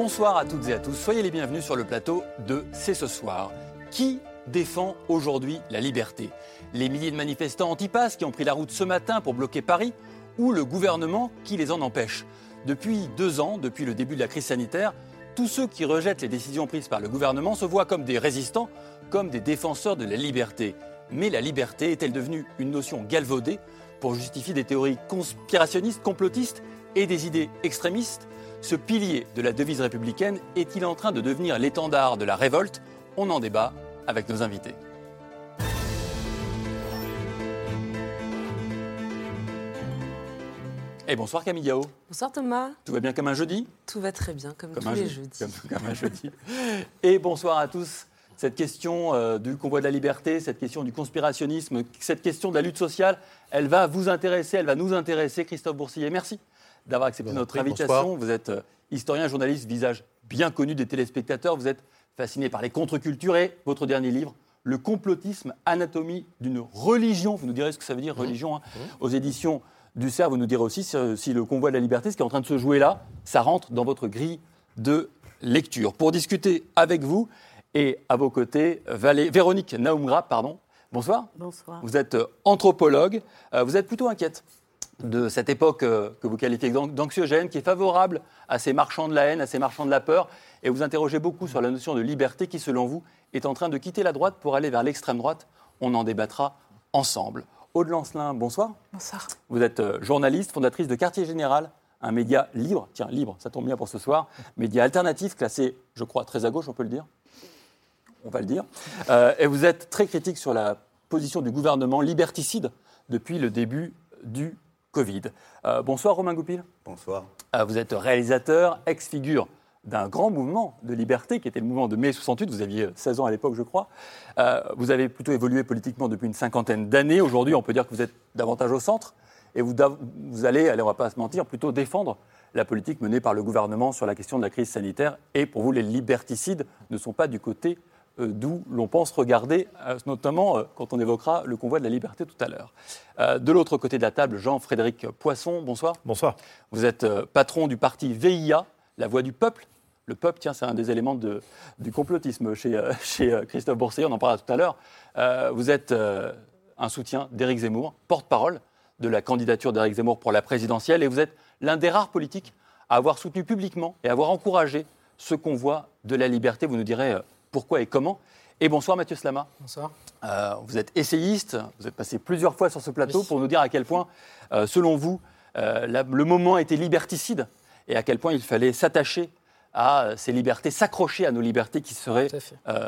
Bonsoir à toutes et à tous, soyez les bienvenus sur le plateau de C'est ce soir. Qui défend aujourd'hui la liberté? Les milliers de manifestants anti-pass qui ont pris la route ce matin pour bloquer Paris ou le gouvernement qui les en empêche? Depuis deux ans, depuis le début de la crise sanitaire, tous ceux qui rejettent les décisions prises par le gouvernement se voient comme des résistants, comme des défenseurs de la liberté. Mais la liberté est-elle devenue une notion galvaudée pour justifier des théories conspirationnistes, complotistes et des idées extrémistes? Ce pilier de la devise républicaine est-il en train de devenir l'étendard de la révolte? On en débat avec nos invités. Et bonsoir Camille Yao. Bonsoir Thomas. Tout va bien comme un jeudi? Tout va très bien, comme, tous les jeudis. Comme, un jeudi. Et bonsoir à tous. Cette question euh, du convoi de la liberté, cette question du conspirationnisme, cette question de la lutte sociale, elle va vous intéresser, elle va nous intéresser. Christophe Boursier, merci d'avoir accepté notre invitation. Vous êtes euh, historien, journaliste, visage bien connu des téléspectateurs. Vous êtes fasciné par les contre-cultures et votre dernier livre, Le complotisme, anatomie d'une religion. Vous nous direz ce que ça veut dire, mmh. religion, hein. mmh. aux éditions du CERF. Vous nous direz aussi si, le convoi de la liberté, ce qui est en train de se jouer là, ça rentre dans votre grille de lecture. Pour discuter avec vous et à vos côtés, Véronique Naumgra, pardon. Bonsoir. Bonsoir. Vous êtes euh, anthropologue. Euh, vous êtes plutôt inquiète de cette époque euh, que vous qualifiez d'anxiogène, qui est favorable à ces marchands de la haine, à ces marchands de la peur, et vous interrogez beaucoup sur la notion de liberté qui, selon vous, est en train de quitter la droite pour aller vers l'extrême droite. On en débattra ensemble. Aude Lancelin, bonsoir. Bonsoir. Vous êtes euh, journaliste, fondatrice de Quartier Général, un média libre, tiens, libre, ça tombe bien pour ce soir, média alternatif, classé, je crois, très à gauche, on peut le dire On va le dire. Euh, et vous êtes très critique sur la position du gouvernement liberticide depuis le début du Covid. Euh, bonsoir Romain Goupil. Bonsoir. Euh, vous êtes réalisateur, ex-figure d'un grand mouvement de liberté qui était le mouvement de mai 68. Vous aviez 16 ans à l'époque, je crois. Euh, vous avez plutôt évolué politiquement depuis une cinquantaine d'années. Aujourd'hui, on peut dire que vous êtes davantage au centre. Et vous, vous allez, allez, on ne va pas se mentir, plutôt défendre la politique menée par le gouvernement sur la question de la crise sanitaire. Et pour vous, les liberticides ne sont pas du côté d'où l'on pense regarder, euh, notamment euh, quand on évoquera le convoi de la liberté tout à l'heure. de l'autre côté de la table, Jean-Frédéric Poisson, bonsoir. Bonsoir. Vous êtes patron du parti VIA, La Voix du Peuple. Le peuple, tiens, c'est un des éléments du complotisme chez, chez Christophe Boursier, on en parlera tout à l'heure. vous êtes un soutien d'Éric Zemmour, porte-parole de la candidature d'Éric Zemmour pour la présidentielle, et vous êtes l'un des rares politiques à avoir soutenu publiquement et à avoir encouragé ce convoi de la liberté. Vous nous direz pourquoi et comment. Et bonsoir Mathieu Slama. Bonsoir. Euh, vous êtes essayiste, vous êtes passé plusieurs fois sur ce plateau pour nous dire à quel point, euh, selon vous, euh, le moment était liberticide et à quel point il fallait s'attacher à ces libertés, s'accrocher à nos libertés qui seraient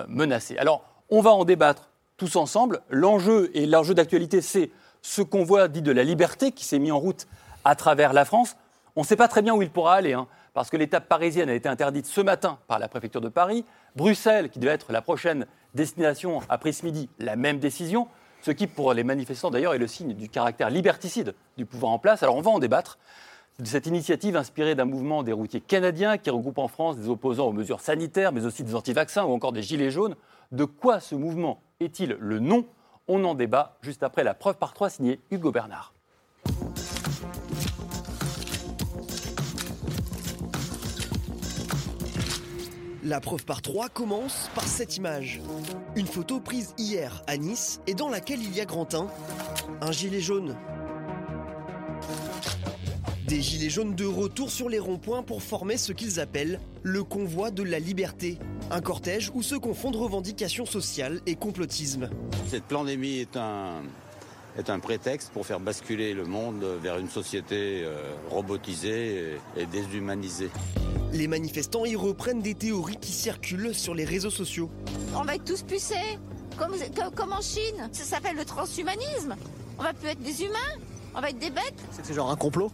menacées. Alors, on va en débattre tous ensemble. L'enjeu et l'enjeu d'actualité, c'est ce convoi dit de la liberté qui s'est mis en route à travers la France. On ne sait pas très bien où il pourra aller. Hein parce que l'étape parisienne a été interdite ce matin par la préfecture de Paris. Bruxelles, qui devait être la prochaine destination, a pris ce midi la même décision, ce qui, pour les manifestants d'ailleurs, est le signe du caractère liberticide du pouvoir en place. Alors on va en débattre. Cette initiative inspirée d'un mouvement des routiers canadiens qui regroupe en France des opposants aux mesures sanitaires, mais aussi des anti-vaccins ou encore des gilets jaunes. De quoi ce mouvement est-il le nom? On en débat juste après la preuve par trois signée Hugo Bernard. La preuve par trois commence par cette image. Une photo prise hier à Nice et dans laquelle il y a Grantin, un gilet jaune. Des gilets jaunes de retour sur les ronds-points pour former ce qu'ils appellent le convoi de la liberté. Un cortège où se confondent revendications sociales et complotisme. Cette pandémie est un, est un prétexte pour faire basculer le monde vers une société euh, robotisée et déshumanisée. Les manifestants y reprennent des théories qui circulent sur les réseaux sociaux. On va être tous pucés, comme, comme en Chine. Ça s'appelle le transhumanisme. On va plus être des humains, on va être des bêtes. C'est genre un complot?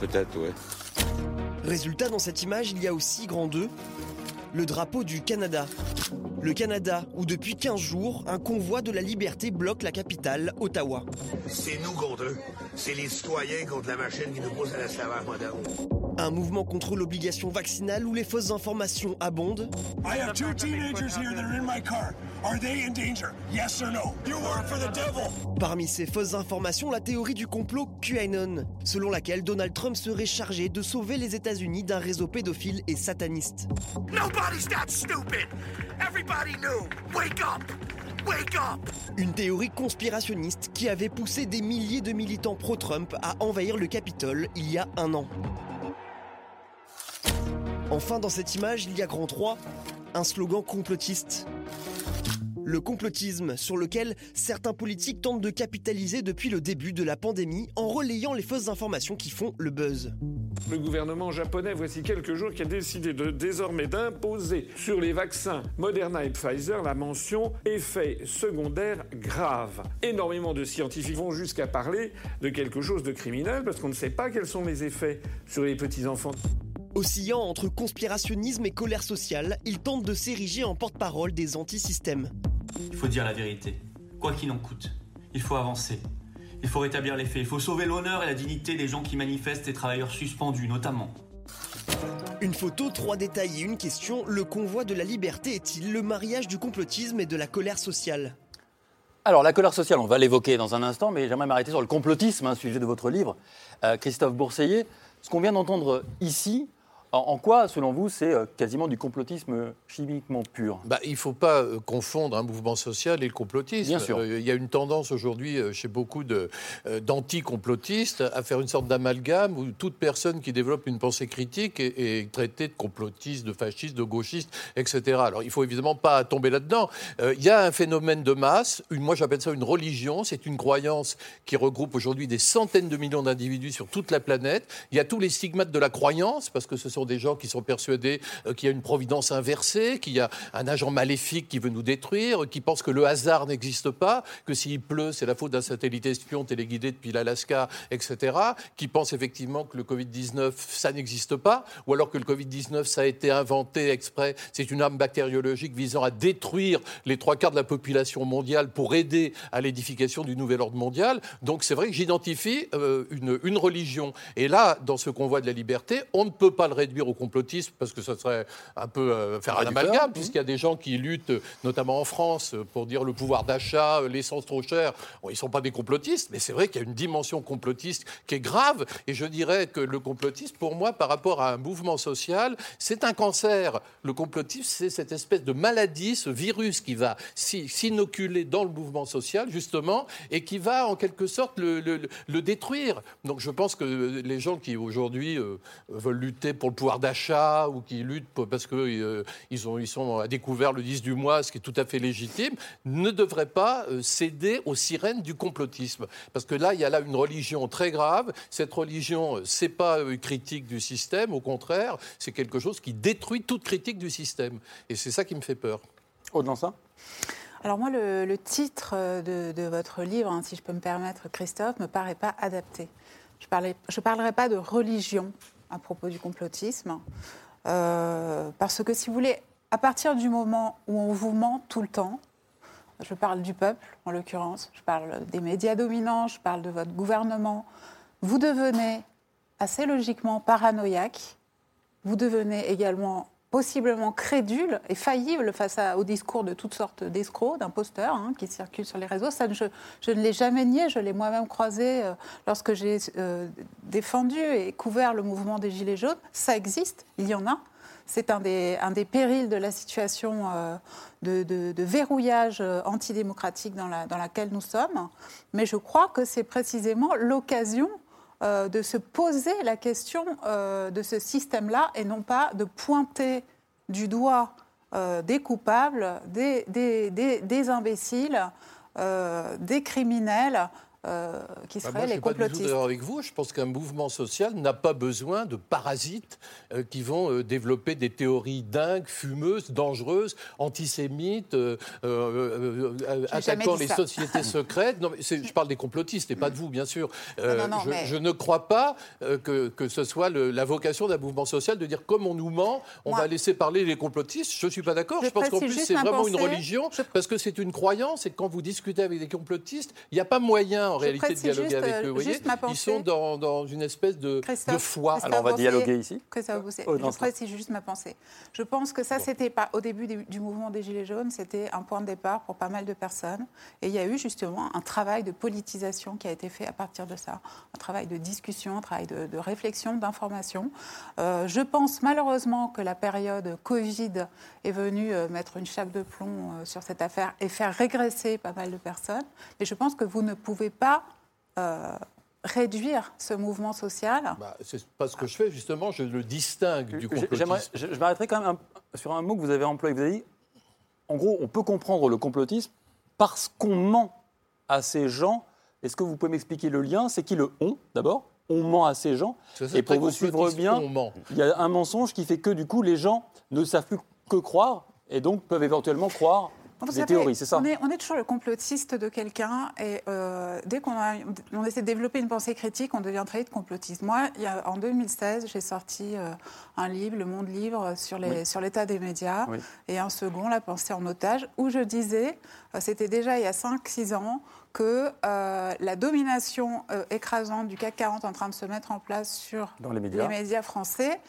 Peut-être, ouais. Résultat, dans cette image, il y a aussi grand 2, le drapeau du Canada. Le Canada, où depuis 15 jours, un convoi de la liberté bloque la capitale, Ottawa. C'est nous contre eux. C'est les citoyens contre la machine qui nous pousse à l'esclavage moderne. Un mouvement contre l'obligation vaccinale où les fausses informations abondent. I have two teenagers here that are in my car. Are they in danger? Yes or no? You work for the devil. Parmi ces fausses informations, la théorie du complot QAnon, selon laquelle Donald Trump serait chargé de sauver les États-Unis d'un réseau pédophile et sataniste. Nobody's that stupid. Everybody knew. Wake up. Wake up. Une théorie conspirationniste qui avait poussé des milliers de militants pro-Trump à envahir le Capitole il y a un an. Enfin, dans cette image, il y a grand 3, un slogan complotiste. Le complotisme sur lequel certains politiques tentent de capitaliser depuis le début de la pandémie en relayant les fausses informations qui font le buzz. Le gouvernement japonais, voici quelques jours, qui a décidé de, désormais d'imposer sur les vaccins Moderna et Pfizer la mention effet secondaire grave. Énormément de scientifiques vont jusqu'à parler de quelque chose de criminel parce qu'on ne sait pas quels sont les effets sur les petits-enfants. Oscillant entre conspirationnisme et colère sociale, il tente de s'ériger en porte-parole des antisystèmes. Il faut dire la vérité, quoi qu'il en coûte. Il faut avancer. Il faut rétablir les faits. Il faut sauver l'honneur et la dignité des gens qui manifestent et travailleurs suspendus, notamment. Une photo, trois détails et une question. Le convoi de la liberté est-il le mariage du complotisme et de la colère sociale? Alors, la colère sociale, on va l'évoquer dans un instant, mais j'aimerais m'arrêter sur le complotisme, un sujet de votre livre. Euh, Christophe Bourseiller, ce qu'on vient d'entendre ici, en, quoi, selon vous, c'est euh, quasiment du complotisme chimiquement pur? Bah, Il ne faut pas euh, confondre un mouvement social et le complotisme. Bien sûr. Euh, il y a une tendance aujourd'hui chez beaucoup d'anti-complotistes à faire une sorte d'amalgame où toute personne qui développe une pensée critique est, traitée de complotiste, de fasciste, de gauchiste, etc. Alors il ne faut évidemment pas tomber là-dedans. il y a un phénomène de masse, une, moi j'appelle ça une religion, c'est une croyance qui regroupe aujourd'hui des centaines de millions d'individus sur toute la planète. Il y a tous les stigmates de la croyance, parce que ce sont des gens qui sont persuadés euh, qu'il y a une providence inversée, qu'il y a un agent maléfique qui veut nous détruire, qui pensent que le hasard n'existe pas, que s'il pleut, c'est la faute d'un satellite espion téléguidé depuis l'Alaska, etc., qui pensent effectivement que le Covid-19, ça n'existe pas, ou alors que le Covid-19, ça a été inventé exprès, c'est une arme bactériologique visant à détruire les trois quarts de la population mondiale pour aider à l'édification du nouvel ordre mondial. Donc c'est vrai que j'identifie euh, une, une religion. Et là, dans ce convoi de la liberté, on ne peut pas le réduire au complotisme parce que ça serait un peu euh, faire un amalgame, puisqu'il y a des gens qui luttent, notamment en France, pour dire le pouvoir d'achat, l'essence trop chère. ils ne sont pas des complotistes, mais c'est vrai qu'il y a une dimension complotiste qui est grave. Et je dirais que le complotisme, pour moi, par rapport à un mouvement social, c'est un cancer. Le complotisme, c'est cette espèce de maladie, ce virus qui va s'inoculer dans le mouvement social, justement, et qui va en quelque sorte le, le, détruire. Donc je pense que les gens qui aujourd'hui euh, veulent lutter pour le pouvoir d'achat ou qui luttent parce qu'ils euh, ils ont, ils sont à découvert le 10 du mois, ce qui est tout à fait légitime, ne devraient pas euh, céder aux sirènes du complotisme. Parce que là, il y a là une religion très grave. Cette religion, euh, c'est pas une critique du système, au contraire, c'est quelque chose qui détruit toute critique du système. Et c'est ça qui me fait peur. Au-delà ça alors moi, le, titre de, votre livre, hein, si je peux me permettre, Christophe, me paraît pas adapté. Je ne je parlerai pas de religion, à propos du complotisme. Euh, parce que si vous voulez, à partir du moment où on vous ment tout le temps, je parle du peuple en l'occurrence, je parle des médias dominants, je parle de votre gouvernement, vous devenez assez logiquement paranoïaque, vous devenez également possiblement crédule et faillible face au discours de toutes sortes d'escrocs, d'imposteurs hein, qui circulent sur les réseaux. Ça, je, je ne l'ai jamais nié, je l'ai moi-même croisé euh, lorsque j'ai euh, défendu et couvert le mouvement des Gilets jaunes. Ça existe, il y en a. C'est un des, un des périls de la situation euh, de, de, verrouillage antidémocratique dans, la, dans laquelle nous sommes. Mais je crois que c'est précisément l'occasion euh, de se poser la question euh, de ce système-là et non pas de pointer du doigt euh, des coupables, des, imbéciles, des criminels euh, qui Bah, seraient moi, je suis avec vous. Je pense qu'un mouvement social n'a pas besoin de parasites euh, qui vont euh, développer des théories dingues, fumeuses, dangereuses, antisémites, euh, attaquant les ça. sociétés secrètes. Non, mais je parle des complotistes et pas de vous, bien sûr. Non, non, je, mais- je ne crois pas que, que ce soit le- la vocation d'un mouvement social de dire comme on nous ment, on Moi- va laisser parler les complotistes. Je ne suis pas d'accord. Je Je, pense qu'en plus, c'est vraiment une religion parce que c'est une croyance et quand vous discutez avec des complotistes, il n'y a pas moyen en Je réalité de dialoguer juste, avec euh, eux. Vous voyez juste ma Ils sont dans, dans une espèce de, de foi. Christophe Alors, on va Boursier- dialoguer ici. Oh, je non, c'est- précise juste ma pensée. Je pense que ça, c'était pas au début du, du mouvement des Gilets jaunes, c'était un point de départ pour pas mal de personnes. Et il y a eu justement un travail de politisation qui a été fait à partir de ça, un travail de discussion, un travail de, de réflexion, d'information. Euh, je pense malheureusement que la période Covid est venue euh, mettre une chape de plomb euh, sur cette affaire et faire régresser pas mal de personnes. Mais je pense que vous ne pouvez pas euh, réduire ce mouvement social. Bah, c'est pas ce que je fais, justement, je le distingue du complotisme. J'aimerais, je, je m'arrêterai quand même un- sur un mot que vous avez employé. Vous avez dit, en gros, on peut comprendre le complotisme parce qu'on ment à ces gens. Est-ce que vous pouvez m'expliquer le lien? C'est qui le on, d'abord? On ment à ces gens. Ça, Et pour vous suivre bien, il y a un mensonge qui fait que, du coup, les gens ne savent plus que croire et donc peuvent éventuellement croire Vous les savez, théories, c'est ça on est, on est toujours le complotiste de quelqu'un et euh, dès qu'on on essaie de développer une pensée critique, on devient très vite complotiste. Moi, il y a- en 2016, j'ai sorti euh, un livre, Le Monde Libre, sur les- Oui. sur l'état des médias Oui. et un second, La pensée en otage, où je disais, euh, c'était déjà il y a 5-6 ans, que euh, la domination euh, écrasante du CAC 40 en train de se mettre en place sur Dans les médias. français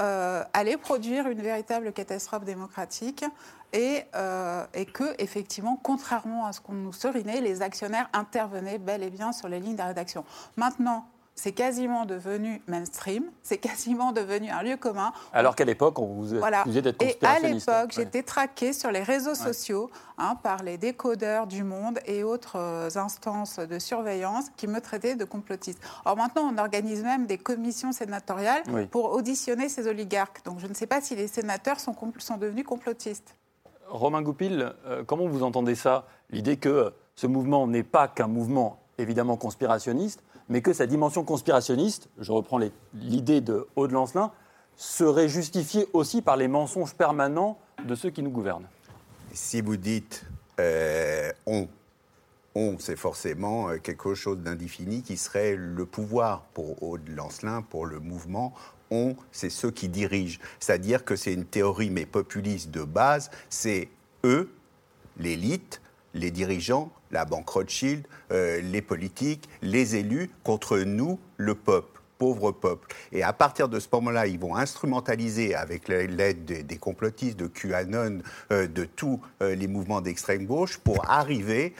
euh, allait produire une véritable catastrophe démocratique et, euh, et que, effectivement, contrairement à ce qu'on nous serinait, les actionnaires intervenaient bel et bien sur les lignes de rédaction. Maintenant, c'est quasiment devenu mainstream, c'est quasiment devenu un lieu commun. Alors qu'à l'époque, on vous Voilà. accusait d'être Et à conspirationniste. l'époque, Ouais. j'étais traquée sur les réseaux sociaux hein, par les décodeurs du monde et autres euh, instances de surveillance qui me traitaient de complotiste. Alors maintenant, on organise même des commissions sénatoriales Oui. pour auditionner ces oligarques. Donc je ne sais pas si les sénateurs sont devenus complotistes. Romain Goupil, euh, comment vous entendez ça L'idée que ce mouvement n'est pas qu'un mouvement évidemment conspirationniste, mais que sa dimension conspirationniste, je reprends l'idée de Aude Lancelin, serait justifiée aussi par les mensonges permanents de ceux qui nous gouvernent? Si vous dites euh, on, on, c'est forcément euh, quelque chose d'indéfini qui serait le pouvoir pour Aude Lancelin, pour le mouvement. C'est ceux qui dirigent. C'est-à-dire que c'est une théorie, mais populiste de base. C'est eux, l'élite, les dirigeants, la banque Rothschild, euh, les politiques, les élus, contre nous, le peuple pauvre peuple. Et à partir de ce moment-là, ils vont instrumentaliser avec l'aide des, complotistes, de QAnon, euh, de tous euh, les mouvements d'extrême gauche pour arriver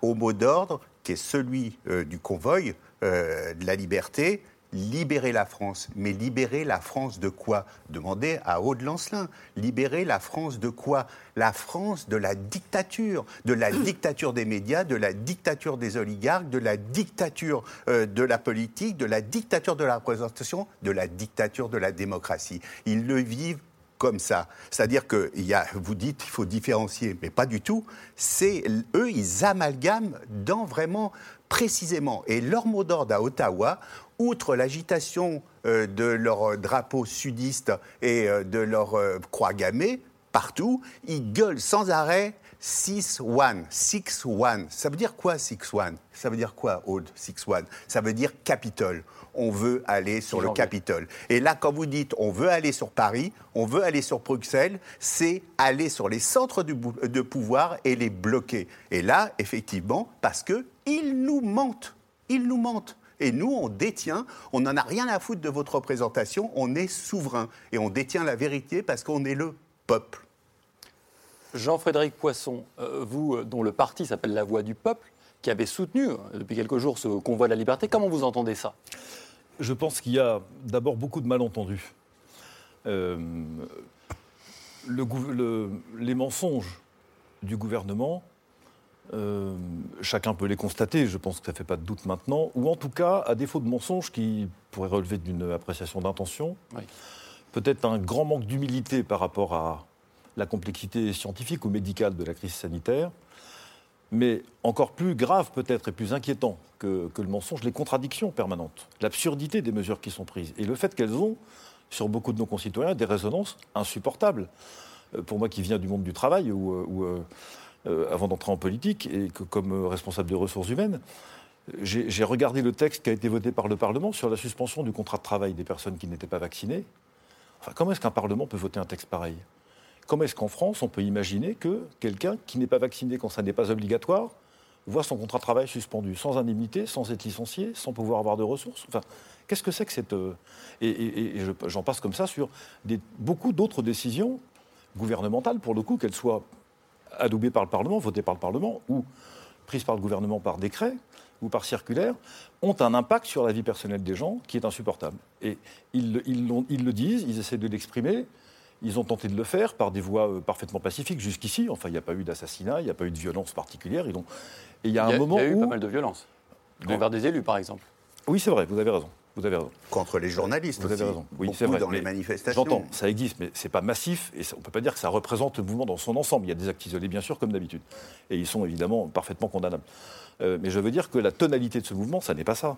au mot d'ordre qui est celui du convoi de la liberté, libérer la France. Mais libérer la France de quoi? Demandez à Aude Lancelin. Libérer la France de quoi? La France de la dictature, de la dictature des médias, de la dictature des oligarques, de la dictature euh, de la politique, de la dictature de la représentation, de la dictature de la démocratie. Ils le vivent comme ça. C'est-à-dire que y a, vous dites qu'il faut différencier, mais pas du tout. C'est eux, ils amalgament dans vraiment précisément. Et leur mot d'ordre à Ottawa, outre l'agitation euh, de leur drapeau sudiste et euh, de leur euh, croix gammée, partout, ils gueulent sans arrêt 6-1, 6-1. Ça veut dire quoi 6-1 Ça veut dire quoi, Aude, 6-1 Ça veut dire Capitole. On veut aller sur le. Capitole. Et là, quand vous dites on veut aller sur Paris, on veut aller sur Bruxelles, c'est aller sur les centres du de pouvoir et les bloquer. Et là, effectivement, parce que ils nous mentent. Ils nous mentent. Et nous, on détient, on n'en a rien à foutre de votre représentation, on est souverain. Et on détient la vérité parce qu'on est le peuple. Jean-Frédéric Poisson, euh, vous, euh, dont le parti s'appelle La Voix du Peuple, qui avait soutenu euh, depuis quelques jours ce convoi de la liberté, comment vous entendez ça? Je pense qu'il y a d'abord beaucoup de malentendus. Euh, le gouv- le- les mensonges du gouvernement, euh, chacun peut les constater, je pense que ça ne fait pas de doute maintenant, ou en tout cas, à défaut de mensonges qui pourraient relever d'une appréciation d'intention, Oui. peut-être un grand manque d'humilité par rapport à la complexité scientifique ou médicale de la crise sanitaire, Mais encore plus grave peut-être et plus inquiétant que, que le mensonge, les contradictions permanentes, l'absurdité des mesures qui sont prises et le fait qu'elles ont, sur beaucoup de nos concitoyens, des résonances insupportables. Euh, Pour moi qui viens du monde du travail, ou avant d'entrer en politique, et que comme responsable des ressources humaines, j'ai regardé le texte qui a été voté par le Parlement sur la suspension du contrat de travail des personnes qui n'étaient pas vaccinées. Comment est-ce qu'un Parlement peut voter un texte pareil? Comment est-ce qu'en France, on peut imaginer que quelqu'un qui n'est pas vacciné quand ça n'est pas obligatoire voit son contrat de travail suspendu, sans indemnité, sans être licencié, sans pouvoir avoir de ressources? Enfin, qu'est-ce que c'est que cette... euh, Et, et- et je- j'en passe comme ça sur beaucoup d'autres décisions gouvernementales, pour le coup, qu'elles soient adoubées par le Parlement, votées par le Parlement, ou prises par le gouvernement par décret ou par circulaire, ont un impact sur la vie personnelle des gens qui est insupportable. Et ils, le- ils le disent, ils essaient de l'exprimer, ils ont tenté de le faire par des voies euh, parfaitement pacifiques jusqu'ici. Enfin, il n'y a pas eu d'assassinat, il n'y a pas eu de violence particulière. Ils ont... Et il y a un Il y a, moment il y a eu où... pas mal de violence. Envers des élus, par exemple. Oui, c'est vrai, vous avez raison. Vous avez raison. Contre les journalistes Vous avez raison. Oui, c'est vrai. dans les manifestations. J'entends, ça existe, mais c'est pas massif et ça- on peut pas dire que ça représente le mouvement dans son ensemble. Il y a des actes isolés, bien sûr, comme d'habitude, et ils sont évidemment parfaitement condamnables. Euh, mais je veux dire que la tonalité de ce mouvement, ça n'est pas ça.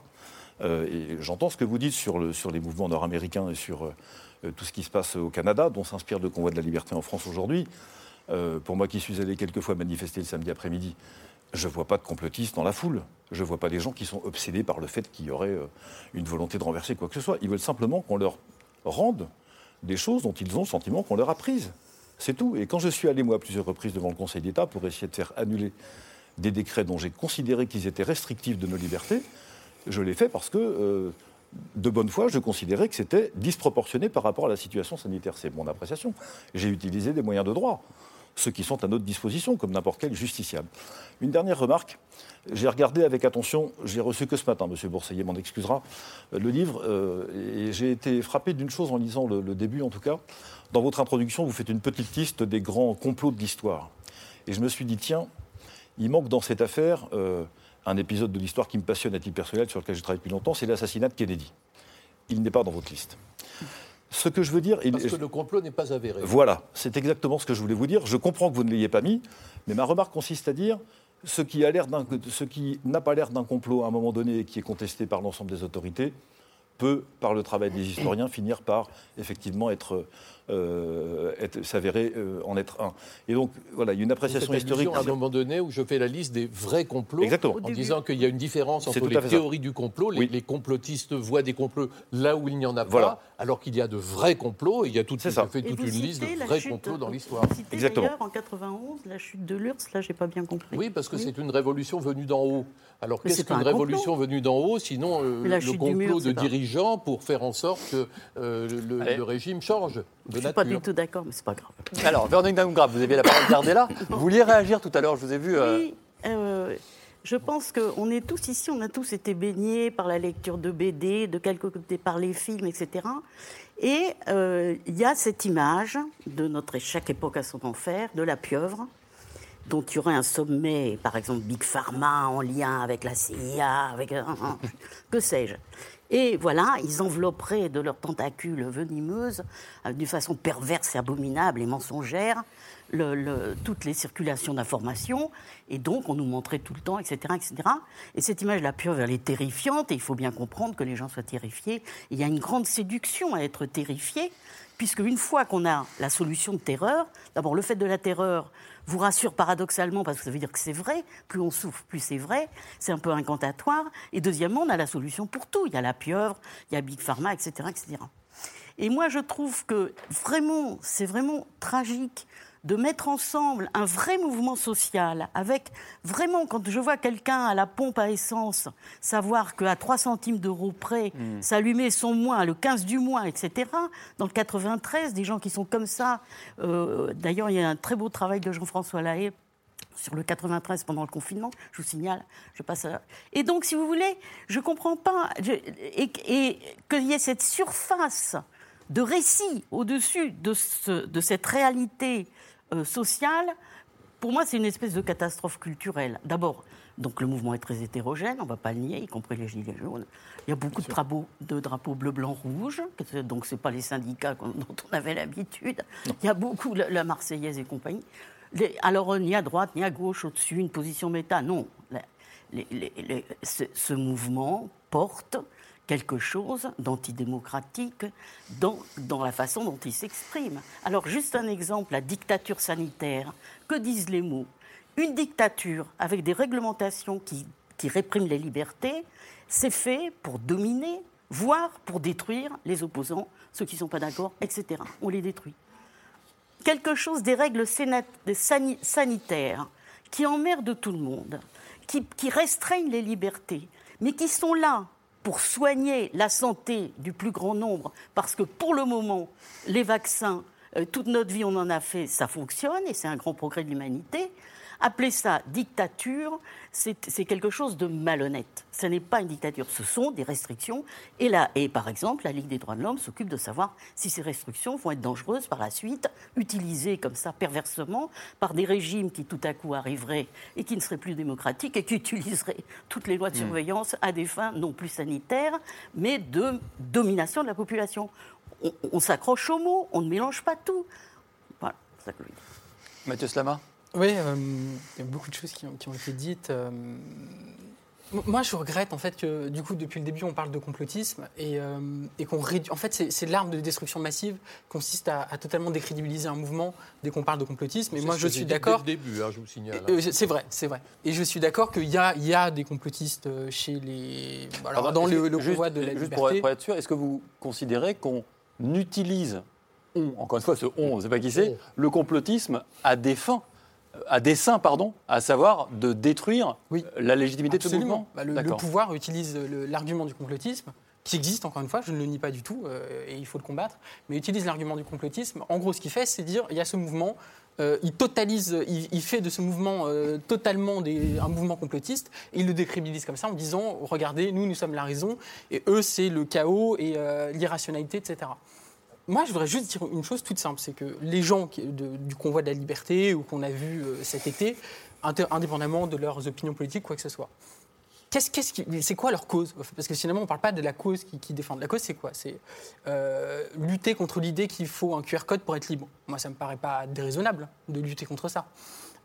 Euh, et j'entends ce que vous dites sur, le- sur les mouvements nord-américains et sur euh, tout ce qui se passe au Canada, dont s'inspire le convoi de la liberté en France aujourd'hui. Pour moi qui suis allé quelques fois manifester le samedi après-midi, je ne vois pas de complotistes dans la foule. Je ne vois pas des gens qui sont obsédés par le fait qu'il y aurait euh, une volonté de renverser quoi que ce soit. Ils veulent simplement qu'on leur rende des choses dont ils ont le sentiment qu'on leur a prises. C'est tout. Et quand je suis allé, moi, à plusieurs reprises devant le Conseil d'État pour essayer de faire annuler des décrets dont j'ai considéré qu'ils étaient restrictifs de nos libertés, je l'ai fait parce que, euh, de bonne foi, je considérais que c'était disproportionné par rapport à la situation sanitaire. C'est mon appréciation. J'ai utilisé des moyens de droit, ceux qui sont à notre disposition, comme n'importe quel justiciable. Une dernière remarque. J'ai regardé avec attention, j'ai reçu que ce matin, M. Bourseillet m'en excusera, euh, le livre, euh, et j'ai été frappé d'une chose en lisant le, le début en tout cas. Dans votre introduction, vous faites une petite liste des grands complots de l'histoire. Et je me suis dit, tiens, il manque dans cette affaire euh, un épisode de l'histoire qui me passionne à titre personnel, sur lequel j'ai travaillé depuis longtemps, c'est l'assassinat de Kennedy. Il n'est pas dans votre liste. Ce que je veux dire... il- Parce que le complot n'est pas avéré. voilà, c'est exactement ce que je voulais vous dire. Je comprends que vous ne l'ayez pas mis, mais ma remarque consiste à dire ce qui a l'air d'un- ce qui n'a pas l'air d'un complot à un moment donné et qui est contesté par l'ensemble des autorités peut, par le travail des historiens, finir par effectivement être, euh, être- s'avérer euh, en être un. Et donc voilà, il y a une appréciation historique. à un moment donné où je fais la liste des vrais complots Exactement. En disant qu'il y a une différence entre les fait ça. théories du complot. Les, les complotistes voient des complots là où il n'y en a Voilà. pas, alors qu'il y a de vrais complots. Et il y a tout, Et toute une liste de vrais chute- complots dans l'histoire. Vous citez d'ailleurs en 91 la chute de l'URSS, là j'ai pas bien compris. Oui, parce que c'est une révolution venue d'en haut. Alors qu'est-ce qu'une complot. révolution venue d'en haut, sinon euh, le complot mur, de dirigeants pour faire en sorte que euh, le régime change? De Je suis nature pas du tout d'accord, mais c'est pas grave. Alors, Véronique Dangrave, vous aviez la parole, gardez-la. Vous vouliez réagir tout à l'heure, je vous ai vu. euh, Oui, euh, je pense qu'on est tous ici, on a tous été baignés par la lecture de BD, de quelques côtés par les films, etc. Et euh, il y a cette image de notre chaque époque à son enfer, de la pieuvre, dont il y aurait un sommet, par exemple Big Pharma en lien avec la CIA, avec que sais-je. Et voilà, ils envelopperaient de leurs tentacules venimeuses, euh, d'une façon perverse et abominable et mensongère, toutes les circulations d'informations, et donc on nous montrait tout le temps, etc., etc. Et cette image de la pieuvre, elle est terrifiante, et il faut bien comprendre que les gens soient terrifiés. Il y a une grande séduction à être terrifié, puisque une fois qu'on a la solution de terreur, d'abord le fait de la terreur vous rassure paradoxalement, parce que ça veut dire que c'est vrai, plus on souffre, plus c'est vrai, c'est un peu incantatoire, et deuxièmement, on a la solution pour tout, il y a la pieuvre, il y a Big Pharma, etc., etc. Et moi, je trouve que vraiment, c'est vraiment tragique de mettre ensemble un vrai mouvement social avec vraiment, quand je vois quelqu'un à la pompe à essence, savoir qu'à 3 centimes d'euros près, Mm. s'allumer son mois, le 15 du mois, etc. Dans le 93, des gens qui sont comme ça. euh, D'ailleurs, il y a un très beau travail de Jean-François Lahaye sur le 93 pendant le confinement, je vous signale, je passe à... Et donc, si vous voulez, je ne comprends pas, je- et, et qu'il y ait cette surface de récit au-dessus de, ce- de cette réalité euh, sociale, pour moi, c'est une espèce de catastrophe culturelle. D'abord, donc le mouvement est très hétérogène, on ne va pas le nier, y compris les Gilets jaunes. Il y a beaucoup de drapeaux, de drapeaux bleu, blanc, rouge, donc ce pas les syndicats dont on avait l'habitude. Il y a beaucoup, la, la Marseillaise et compagnie. alors, ni à droite, ni à gauche, au-dessus, une position méta. Non. ce, mouvement porte quelque chose d'antidémocratique dans, la façon dont il s'exprime. Alors, juste un exemple, la dictature sanitaire. Que disent les mots? Une dictature avec des réglementations qui, répriment les libertés, c'est fait pour dominer, voire pour détruire les opposants, ceux qui ne sont pas d'accord, etc. On les détruit. Quelque chose des règles sanitaires qui emmerdent tout le monde, qui restreignent les libertés, mais qui sont là pour soigner la santé du plus grand nombre, parce que pour le moment, les vaccins, euh, toute notre vie on en a fait, ça fonctionne et c'est un grand progrès de l'humanité. Appeler ça dictature, c'est quelque chose de malhonnête. Ce n'est pas une dictature, ce sont des restrictions. Et, là, et par exemple, la Ligue des droits de l'homme s'occupe de savoir si ces restrictions vont être dangereuses par la suite, utilisées comme ça perversement par des régimes qui tout à coup arriveraient et qui ne seraient plus démocratiques et qui utiliseraient toutes les lois de hmm. surveillance à des fins non plus sanitaires, mais de domination de la population. On, s'accroche aux mots, on ne mélange pas tout. Voilà, c'est ça que je dis. Mathieu Slama? Oui, euh, il y a beaucoup de choses qui ont, été dites. Euh, moi, je regrette en fait que du coup, depuis le début, on parle de complotisme et, euh, qu'on réduit. En fait, c'est l'arme de destruction massive consiste à, totalement décrédibiliser un mouvement dès qu'on parle de complotisme. Et moi, je suis d'accord. Dès le début, hein, je vous signale. c'est vrai, c'est vrai. Et je suis d'accord qu'il y, y a, des complotistes chez les. Alors, dans le, le convoi de la juste liberté. Pour, être sûr, est-ce que vous considérez qu'on utilise, encore une fois, ce on, on ne sait pas qui c'est, le complotisme à des fins à dessein, pardon, à savoir de détruire la légitimité de ce mouvement bah, le, pouvoir utilise l'argument du complotisme, qui existe encore une fois, je ne le nie pas du tout, euh, et il faut le combattre, mais utilise l'argument du complotisme. En gros, ce qu'il fait, c'est dire il y a ce mouvement, euh, il totalise, il, fait de ce mouvement euh, totalement un mouvement complotiste, et il le décrédibilise comme ça en disant regardez, nous, nous sommes la raison, et eux, c'est le chaos et l'irrationalité, etc. Moi, je voudrais juste dire une chose toute simple, c'est que les gens du convoi de la liberté ou qu'on a vu euh, cet été, indépendamment de leurs opinions politiques, quoi que ce soit, c'est quoi leur cause? Parce que finalement, on ne parle pas de la cause qui, qui défendent. La cause, c'est quoi? C'est euh, lutter contre l'idée qu'il faut un QR code pour être libre. Moi, ça ne me paraît pas déraisonnable de lutter contre ça.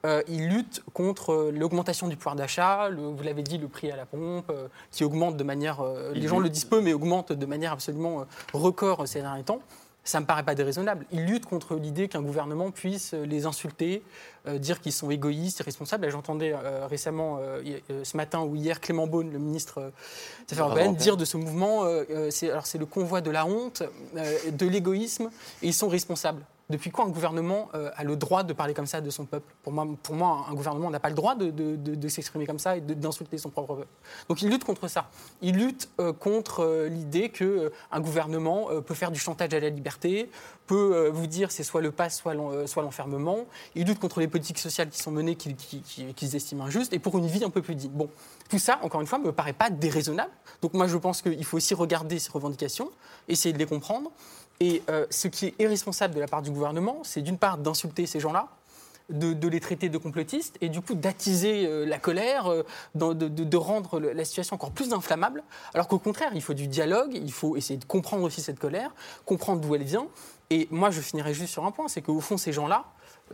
Euh, ils luttent contre l'augmentation du pouvoir d'achat, vous l'avez dit, le prix à la pompe, qui augmente de manière, les gens le disent peu, mais augmente de manière absolument record ces derniers temps ça ne me paraît pas déraisonnable. Ils luttent contre l'idée qu'un gouvernement puisse les insulter, euh, dire qu'ils sont égoïstes, irresponsables. J'entendais euh, récemment, euh, ce matin ou hier, Clément Beaune, le ministre des Affaires européennes, dire de ce mouvement, c'est le convoi de la honte, de l'égoïsme, et ils sont responsables. Depuis quand un gouvernement euh, a le droit de parler comme ça de son peuple? Pour moi, un gouvernement n'a pas le droit de, s'exprimer comme ça et d'insulter son propre peuple. Donc il lutte contre ça. Il lutte euh, contre euh, l'idée qu'un gouvernement peut faire du chantage à la liberté, peut vous dire c'est soit le pass, soit l'enfermement. Il lutte contre les politiques sociales qui sont menées, qu'ils estiment injustes, et pour une vie un peu plus digne. Bon, tout ça, encore une fois, ne me paraît pas déraisonnable. Donc moi, je pense qu'il faut aussi regarder ces revendications, essayer de les comprendre, et euh, ce qui est irresponsable de la part du gouvernement, c'est d'une part d'insulter ces gens-là, de, les traiter de complotistes et du coup d'attiser euh, la colère, euh, de, rendre la situation encore plus inflammable, alors qu'au contraire, il faut du dialogue, il faut essayer de comprendre aussi cette colère, comprendre d'où elle vient. Et moi, je finirai juste sur un point, c'est qu'au fond, ces gens-là,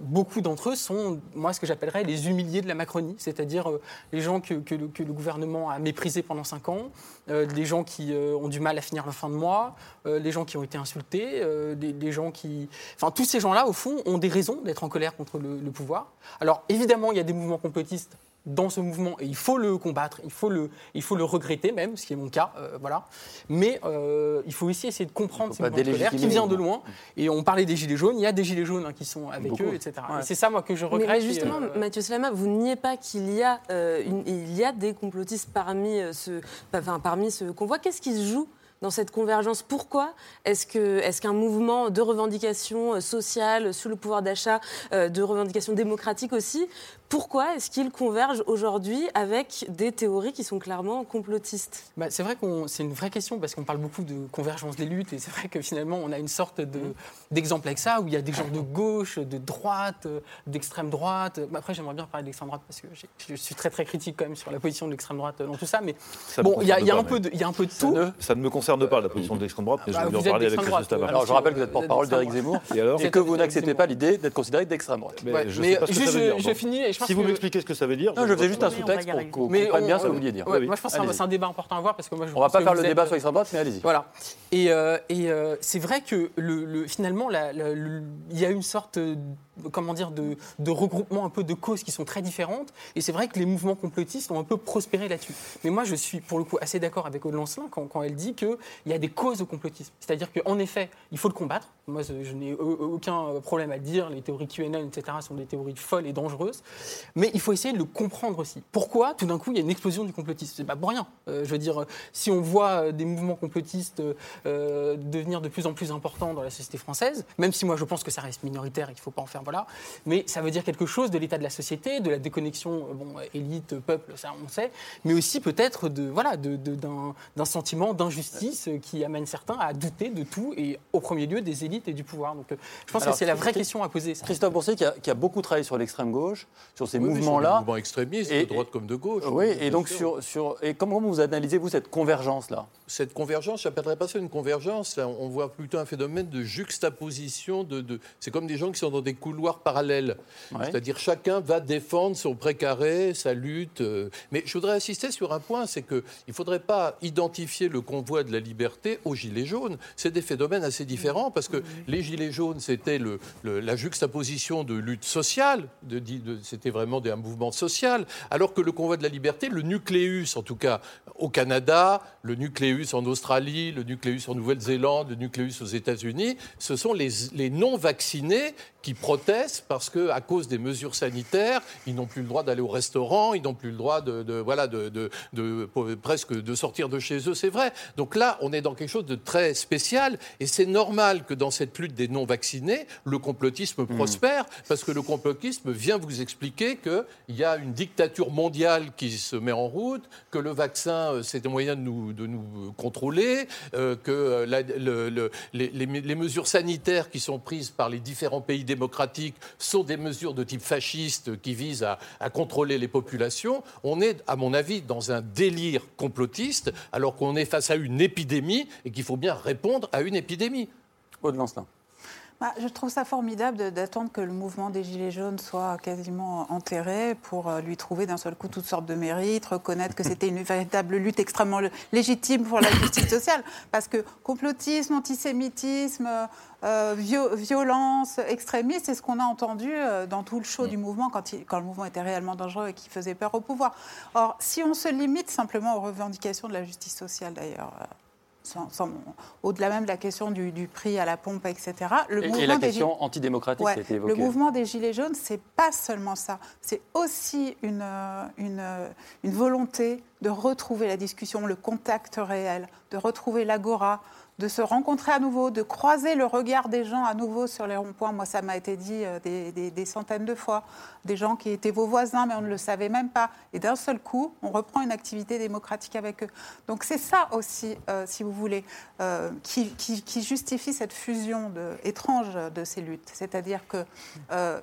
beaucoup d'entre eux sont, moi, ce que j'appellerais les humiliés de la Macronie, c'est-à-dire euh, les gens que, le, gouvernement a méprisés pendant cinq ans, euh, les gens qui euh, ont du mal à finir la fin de mois, les gens qui ont été insultés, des, gens qui... Enfin, tous ces gens-là, au fond, ont des raisons d'être en colère contre le, le pouvoir. Alors, évidemment, il y a des mouvements complotistes dans ce mouvement et il faut le combattre, il faut le, il faut le regretter même, ce qui est mon cas, euh, voilà. Mais euh, il faut aussi essayer de comprendre ces mouvements colère qui vient de loin. Et on parlait des gilets jaunes, il y a des gilets jaunes hein, qui sont avec eux, etc. c'est ça moi que je regrette. Mais, justement, euh, Mathieu Slama, vous niez pas qu'il y a, il y a des complotistes parmi ce, enfin, parmi ce convoi. Qu'est-ce qui se joue dans cette convergence? Pourquoi est-ce qu'un est mouvement de revendication sociale, sous le pouvoir d'achat, de revendication démocratique aussi, Pourquoi est-ce qu'ils convergent aujourd'hui avec des théories qui sont clairement complotistes? Bah, C'est vrai que c'est une vraie question parce qu'on parle beaucoup de convergence des luttes et c'est vrai que finalement on a une sorte de, Mm. d'exemple avec ça où il y a des gens de gauche, de droite, euh, d'extrême droite. Bah, après j'aimerais bien parler d'extrême droite parce que j'ai- je suis très très critique quand même sur la position de l'extrême droite dans tout ça. Mais Ça bon, il y, a- concerne il y a pas, un peu de, il y a un peu de tout. Ça ne me concerne pas, la position de l'extrême droite, mais Bah, je veux vous en parler avec Christophe droite, Tabar. Alors, je rappelle que vous êtes porte-parole d'Éric Zemmour Et alors et que vous n'acceptez pas l'idée d'être considéré d'extrême droite. Mais Ouais, je mais sais pas ce que juste, ça veut je- dire. je donc. finis et je pense si vous que- m'expliquez ce que ça veut dire. Non, je faisais juste un sous-texte pour qu'on comprenne on- bien ce que vous vouliez dire. ouais, Moi, je pense que c'est un- débat important à voir parce que moi, je On va pas faire le êtes- débat sur l'extrême droite, mais allez-y. Voilà. Et, euh, et euh, c'est vrai que le, le- finalement, il y a une sorte euh, comment dire, de, de regroupement un peu de causes qui sont très différentes. Et c'est vrai que les mouvements complotistes ont un peu prospéré là-dessus. Mais moi, je suis pour le coup assez d'accord avec Aude Lancelin quand, elle dit qu'il y a des causes au complotisme. C'est-à-dire qu'en effet, il faut le combattre. Moi, je, n'ai au- aucun problème à dire. Les théories QAnon, etc., sont des théories folles et dangereuses. Mais il faut essayer de le comprendre aussi. Pourquoi, tout d'un coup, il y a une explosion du complotisme? C'est pas pour rien. Euh, je veux dire, si on voit euh, des mouvements complotistes euh, devenir de plus en plus importants dans la société française, même si moi je pense que ça reste minoritaire et qu'il ne faut pas en faire, voilà, mais ça veut dire quelque chose de l'état de la société, de la déconnexion, bon, élite, peuple, ça on sait, mais aussi peut-être de, voilà, de- de- d'un, d'un sentiment d'injustice qui amène certains à douter de tout et au premier lieu des élites et du pouvoir. Donc euh, je pense Alors, que c'est la vraie question à poser. ça. Christophe Boursier, qui a, qui a beaucoup travaillé sur l'extrême gauche, sur ces Oui, oui, sur les mouvements-là. mouvements extrémistes, Et- de droite comme de gauche. Oui, et donc sur, sur et comment vous analysez vous cette convergence là Cette convergence, je n'appellerais pas ça une convergence. là, on voit plutôt un phénomène de juxtaposition. De, de- c'est comme des gens qui sont dans des couloirs parallèles. Ouais. C'est-à-dire chacun va défendre son précaré, sa lutte. euh. Mais je voudrais insister sur un point, c'est qu'il ne faudrait pas identifier le convoi de la liberté aux Gilets jaunes. C'est des phénomènes assez différents parce que les Gilets jaunes, c'était le- le- la juxtaposition de lutte sociale. De, de- c'était vraiment des- un mouvement social. Alors que le convoi de la liberté, le nucléus, en tout cas au Canada, le nucléus en Australie, le nucléus en Nouvelle-Zélande, le nucléus aux États-Unis, ce sont les, les non-vaccinés qui parce que, à cause des mesures sanitaires, ils n'ont plus le droit d'aller au restaurant, ils n'ont plus le droit de, de- voilà, de, de- de- presque de sortir de chez eux, c'est vrai. Donc là, on est dans quelque chose de très spécial et c'est normal que dans cette lutte des non-vaccinés, le complotisme prospère parce que le complotisme vient vous expliquer qu'il y a une dictature mondiale qui se met en route, que le vaccin, euh, c'est un moyen de nous, de nous contrôler, euh, que euh, la- le- le- les, les- les mesures sanitaires qui sont prises par les différents pays démocratiques sont des mesures de type fasciste qui visent à, contrôler les populations. On est, à mon avis, dans un délire complotiste, alors qu'on est face à une épidémie et qu'il faut bien répondre à une épidémie. Aude Lancelin. Bah, je trouve ça formidable d'attendre que le mouvement des Gilets jaunes soit quasiment enterré pour euh, lui trouver d'un seul coup toutes sortes de mérites, reconnaître que c'était une véritable lutte extrêmement légitime pour la justice sociale. Parce que complotisme, antisémitisme, euh, vio- violence, extrémisme, c'est ce qu'on a entendu euh, dans tout le show du mouvement quand, il- quand le mouvement était réellement dangereux et qui faisait peur au pouvoir. Or, si on se limite simplement aux revendications de la justice sociale d'ailleurs, euh, au-delà même de la question du, du prix à la pompe, etc. Le Et, et mouvement la des question Gilets- antidémocratique Ouais, qui a été le évoquée. mouvement des Gilets jaunes, c'est pas seulement ça. C'est aussi une, euh, une, euh, une volonté de retrouver la discussion, le contact réel, de retrouver l'agora, de se rencontrer à nouveau, de croiser le regard des gens à nouveau sur les ronds-points. Moi, ça m'a été dit euh, des, centaines de fois. Des gens qui étaient vos voisins, mais on ne le savait même pas. Et d'un seul coup, on reprend une activité démocratique avec eux. Donc c'est ça aussi, euh, si vous voulez, euh, qui, justifie cette fusion étrange de ces luttes. C'est-à-dire que,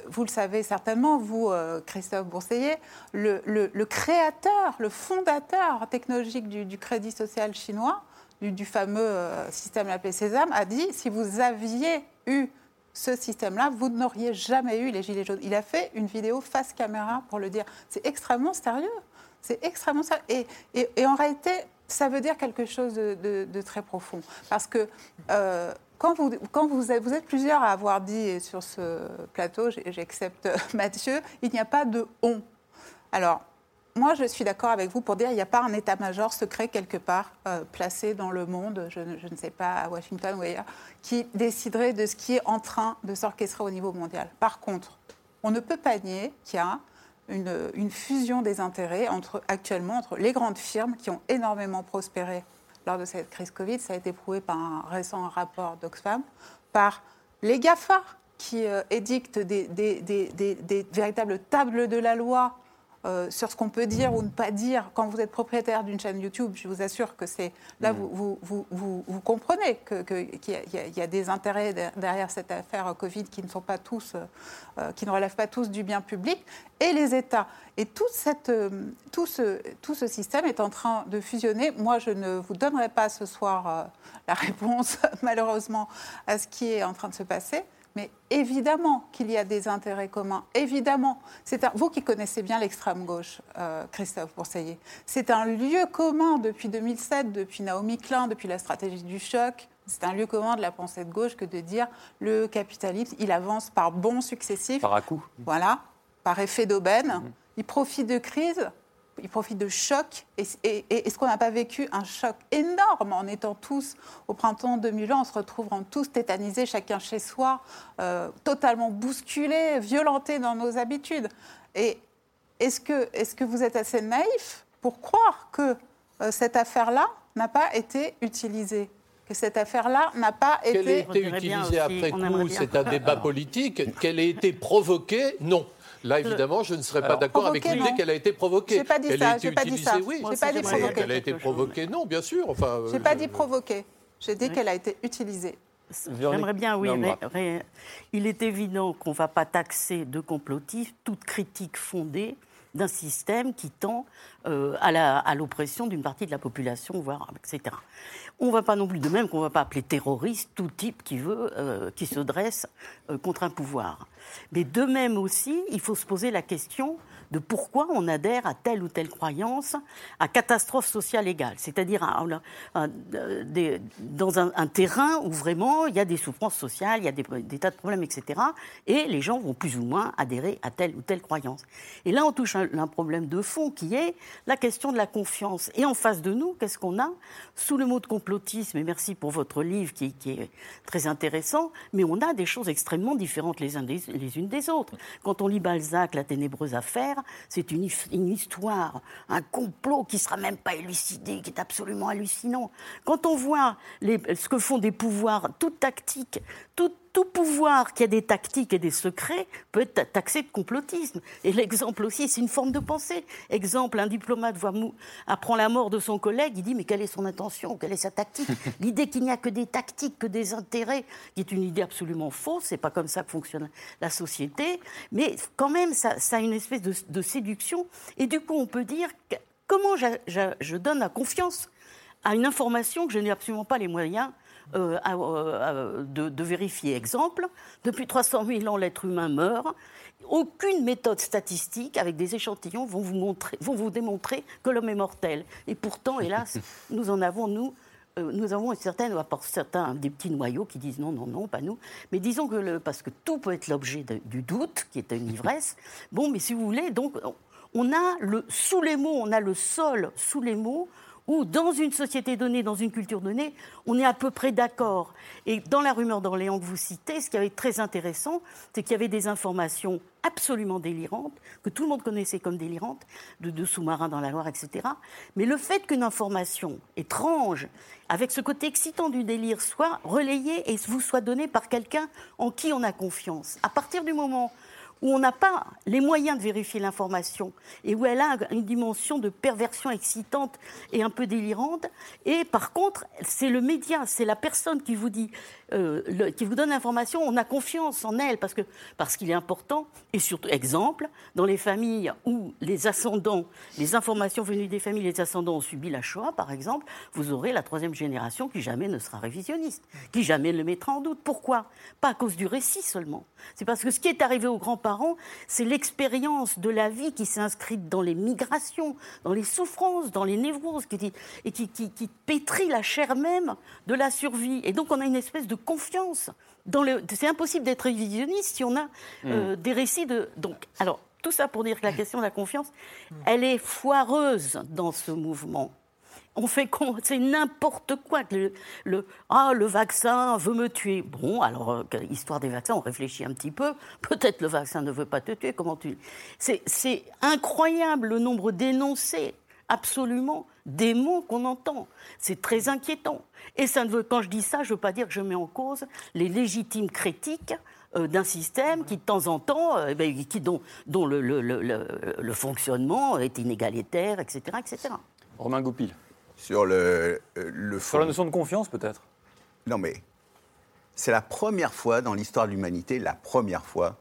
vous le savez certainement, vous, Christophe Bourseillet, le, le- le créateur, le fondateur technologique du, crédit social chinois, du, fameux euh, système appelé Sésame, a dit si vous aviez eu ce système-là, vous n'auriez jamais eu les Gilets jaunes. Il a fait une vidéo face caméra pour le dire. C'est extrêmement sérieux. C'est extrêmement sérieux. Et, en réalité, ça veut dire quelque chose de, très profond. Parce que euh, quand, vous, êtes, vous êtes plusieurs à avoir dit sur ce plateau, j'accepte Mathieu, il n'y a pas de on. Alors, moi, je suis d'accord avec vous pour dire qu'il n'y a pas un état-major secret quelque part euh, placé dans le monde, je, ne- sais pas, à Washington ou ailleurs, qui déciderait de ce qui est en train de s'orchestrer au niveau mondial. Par contre, on ne peut pas nier qu'il y a une, fusion des intérêts entre, actuellement entre les grandes firmes qui ont énormément prospéré lors de cette crise Covid. Ça a été prouvé par un récent rapport d'Oxfam, par les GAFA qui euh, édictent des véritables tables de la loi euh, sur ce qu'on peut dire ou ne pas dire quand vous êtes propriétaire d'une chaîne YouTube, je vous assure que c'est là Mm. vous, vous, vous, vous- comprenez que- que- qu'il y, a- y des intérêts der- derrière cette affaire Covid qui ne sont pas tous, euh, euh, qui ne relèvent pas tous du bien public, et les États. Et toute cette, tout, ce, tout ce système est en train de fusionner. Moi, je ne vous donnerai pas ce soir euh, la réponse, malheureusement, à ce qui est en train de se passer. Mais évidemment qu'il y a des intérêts communs, évidemment. C'est un- vous qui connaissez bien l'extrême gauche, euh, Christophe Bourseiller, c'est un lieu commun depuis 2007, depuis Naomi Klein, depuis la stratégie du choc. C'est un lieu commun de la pensée de gauche que de dire le capitalisme, il avance par bons successifs. Par à coup. Voilà, par effet d'aubaine. Il profite de crise, il profite de chocs. Et, et- et est-ce qu'on n'a pas vécu un choc énorme en étant tous, au printemps 2020, en se retrouvant tous tétanisés, chacun chez soi, euh, totalement bousculés, violentés dans nos habitudes Et est-ce que, est que vous êtes assez naïf pour croire que euh, cette affaire-là n'a pas été utilisée que cette affaire-là n'a pas Qu'elle ait été... été utilisée après coup, c'est un débat politique. Qu'elle ait été provoquée, non. Là, évidemment, je ne serais pas d'accord avec provoquée, l'idée qu'elle a été provoquée. J'ai pas dit Qu'elle ça, j'ai pas dit utilisée, ça. oui. J'ai pas dit Mais provoquée. Qu'elle a été provoquée, non, bien sûr. Enfin, J'ai euh, pas dit provoquer, j'ai dit qu'elle a été utilisée. J'aimerais bien, oui. Ré- il est évident qu'on ne va pas taxer de complotisme toute critique fondée d'un système qui tend euh, à l'oppression d'une partie de la population, voire etc. On ne va pas non plus, de même qu'on ne va pas appeler terroriste tout type qui veut, euh, qui se dresse euh, contre un pouvoir. Mais de même aussi, il faut se poser la question de pourquoi on adhère à telle ou telle croyance à catastrophe sociale égale, c'est-à-dire dans un, terrain où vraiment il y a des souffrances sociales, il y a des, tas de problèmes, etc. Et les gens vont plus ou moins adhérer à telle ou telle croyance. Et là, on touche un, un problème de fond qui est la question de la confiance. Et en face de nous, qu'est-ce qu'on a? Sous le mot de complotisme, et merci pour votre livre qui, est très intéressant, mais on a des choses extrêmement différentes les, les unes des autres. Quand on lit Balzac, La ténébreuse affaire, c'est une, his- une histoire, un complot qui sera même pas élucidé, qui est absolument hallucinant. Quand on voit ce que font des pouvoirs, toute tactique, tout, tout pouvoir qui a des tactiques et des secrets peut être taxé de complotisme. Et l'exemple aussi, c'est une forme de pensée. Exemple, un diplomate voit apprend la mort de son collègue, il dit mais quelle est son intention, quelle est sa tactique? L'idée qu'il n'y a que des tactiques, que des intérêts, qui est une idée absolument fausse, c'est pas comme ça que fonctionne la société, mais quand même ça, ça a une espèce de, de séduction. Et du coup, on peut dire que- comment je donne la confiance à une information que je n'ai absolument pas les moyens euh, à- euh, à- de, de vérifier. Exemple, depuis 300 000 ans, l'être humain meurt. Aucune méthode statistique avec des échantillons vont vous, montrer, vont vous démontrer que l'homme est mortel. Et pourtant, hélas, nous en avons, nous, euh, nous avons une certaine, à part certains, des petits noyaux qui disent non, non, non, pas nous. Mais disons que, le, parce que tout peut être l'objet du doute, qui est une ivresse. Bon, mais si vous voulez, donc, on- on a le, sous les mots, on a le sol sous les mots, où dans une société donnée, dans une culture donnée, on est à peu près d'accord. Et dans la rumeur d'Orléans que vous citez, ce qui avait été très intéressant, c'est qu'il y avait des informations absolument délirantes, que tout le monde connaissait comme délirantes, de, de sous-marins dans la Loire, etc. Mais le fait qu'une information étrange, avec ce côté excitant du délire, soit relayée et vous soit donnée par quelqu'un en qui on a confiance, à partir du moment où on n'a pas les moyens de vérifier l'information et où elle a une dimension de perversion excitante et un peu délirante. Et par contre, c'est le média, c'est la personne qui vous dit, euh, qui vous donne l'information. On a confiance en elle parce parce qu'il est important. Et surtout, exemple, dans les familles où les ascendants, les informations venues des familles, les ascendants ont subi la Shoah, par exemple, vous aurez la troisième génération qui jamais ne sera révisionniste, qui jamais ne le mettra en doute. Pourquoi? Pas à cause du récit seulement. C'est parce que ce qui est arrivé aux grands-parents, c'est l'expérience de la vie qui s'est inscrite dans les migrations, dans les souffrances, dans les névroses, qui, et qui pétrit la chair même de la survie. Et donc on a une espèce de confiance. Dans le... C'est impossible d'être révisionniste si on a euh, des récits de... Donc, alors, tout ça pour dire que la question de la confiance, elle est foireuse dans ce mouvement. On fait c'est n'importe quoi. Le, le- ah, le vaccin veut me tuer. Bon, alors, euh, histoire des vaccins, on réfléchit un petit peu. Peut-être le vaccin ne veut pas te tuer. Comment tu. C'est incroyable le nombre d'énoncés, absolument, des mots qu'on entend. C'est très inquiétant. Et ça ne veut, quand je dis ça, je ne veux pas dire que je mets en cause les légitimes critiques euh, d'un système qui, de temps en temps, euh, ben, qui, dont, dont le, le- le- le- le fonctionnement est inégalitaire, etc. etc. Romain Goupil. Sur le, euh, Sur la notion de confiance, peut-être? Non, mais c'est la première fois dans l'histoire de l'humanité, la première fois,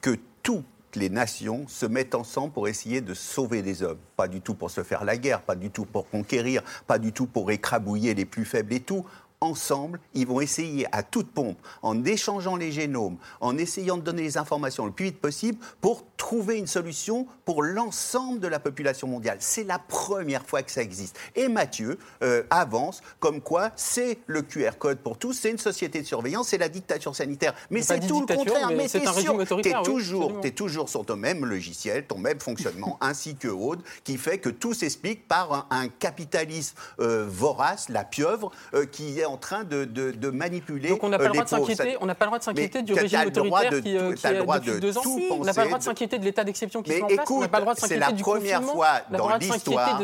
que toutes les nations se mettent ensemble pour essayer de sauver des hommes. Pas du tout pour se faire la guerre, pas du tout pour conquérir, pas du tout pour écrabouiller les plus faibles et tout. Ensemble, ils vont essayer à toute pompe, en échangeant les génomes, en essayant de donner les informations le plus vite possible, pour trouver une solution pour l'ensemble de la population mondiale. C'est la première fois que ça existe. Et Mathieu euh, avance comme quoi c'est le QR code pour tous, c'est une société de surveillance, c'est la dictature sanitaire. Mais c'est tout le contraire. mais Mais c'est t'es oui, toujours, absolument. t'es toujours sur ton même logiciel, ton même fonctionnement, ainsi que Aude, qui fait que tout s'explique par un, un capitalisme euh, vorace, la pieuvre, euh, qui en train de, de- de manipuler. Donc on n'a pas euh, le droit de s'inquiéter, on n'a pas le droit de s'inquiéter du régime autoritaire de qui, euh, qui le droit depuis de deux ans. On n'a pas le droit de s'inquiéter de l'état d'exception qui Mais se met en place. on n'a écoute, pas le droit de c'est s'inquiéter la du première confinement. fois On n'a pas dans l'histoire,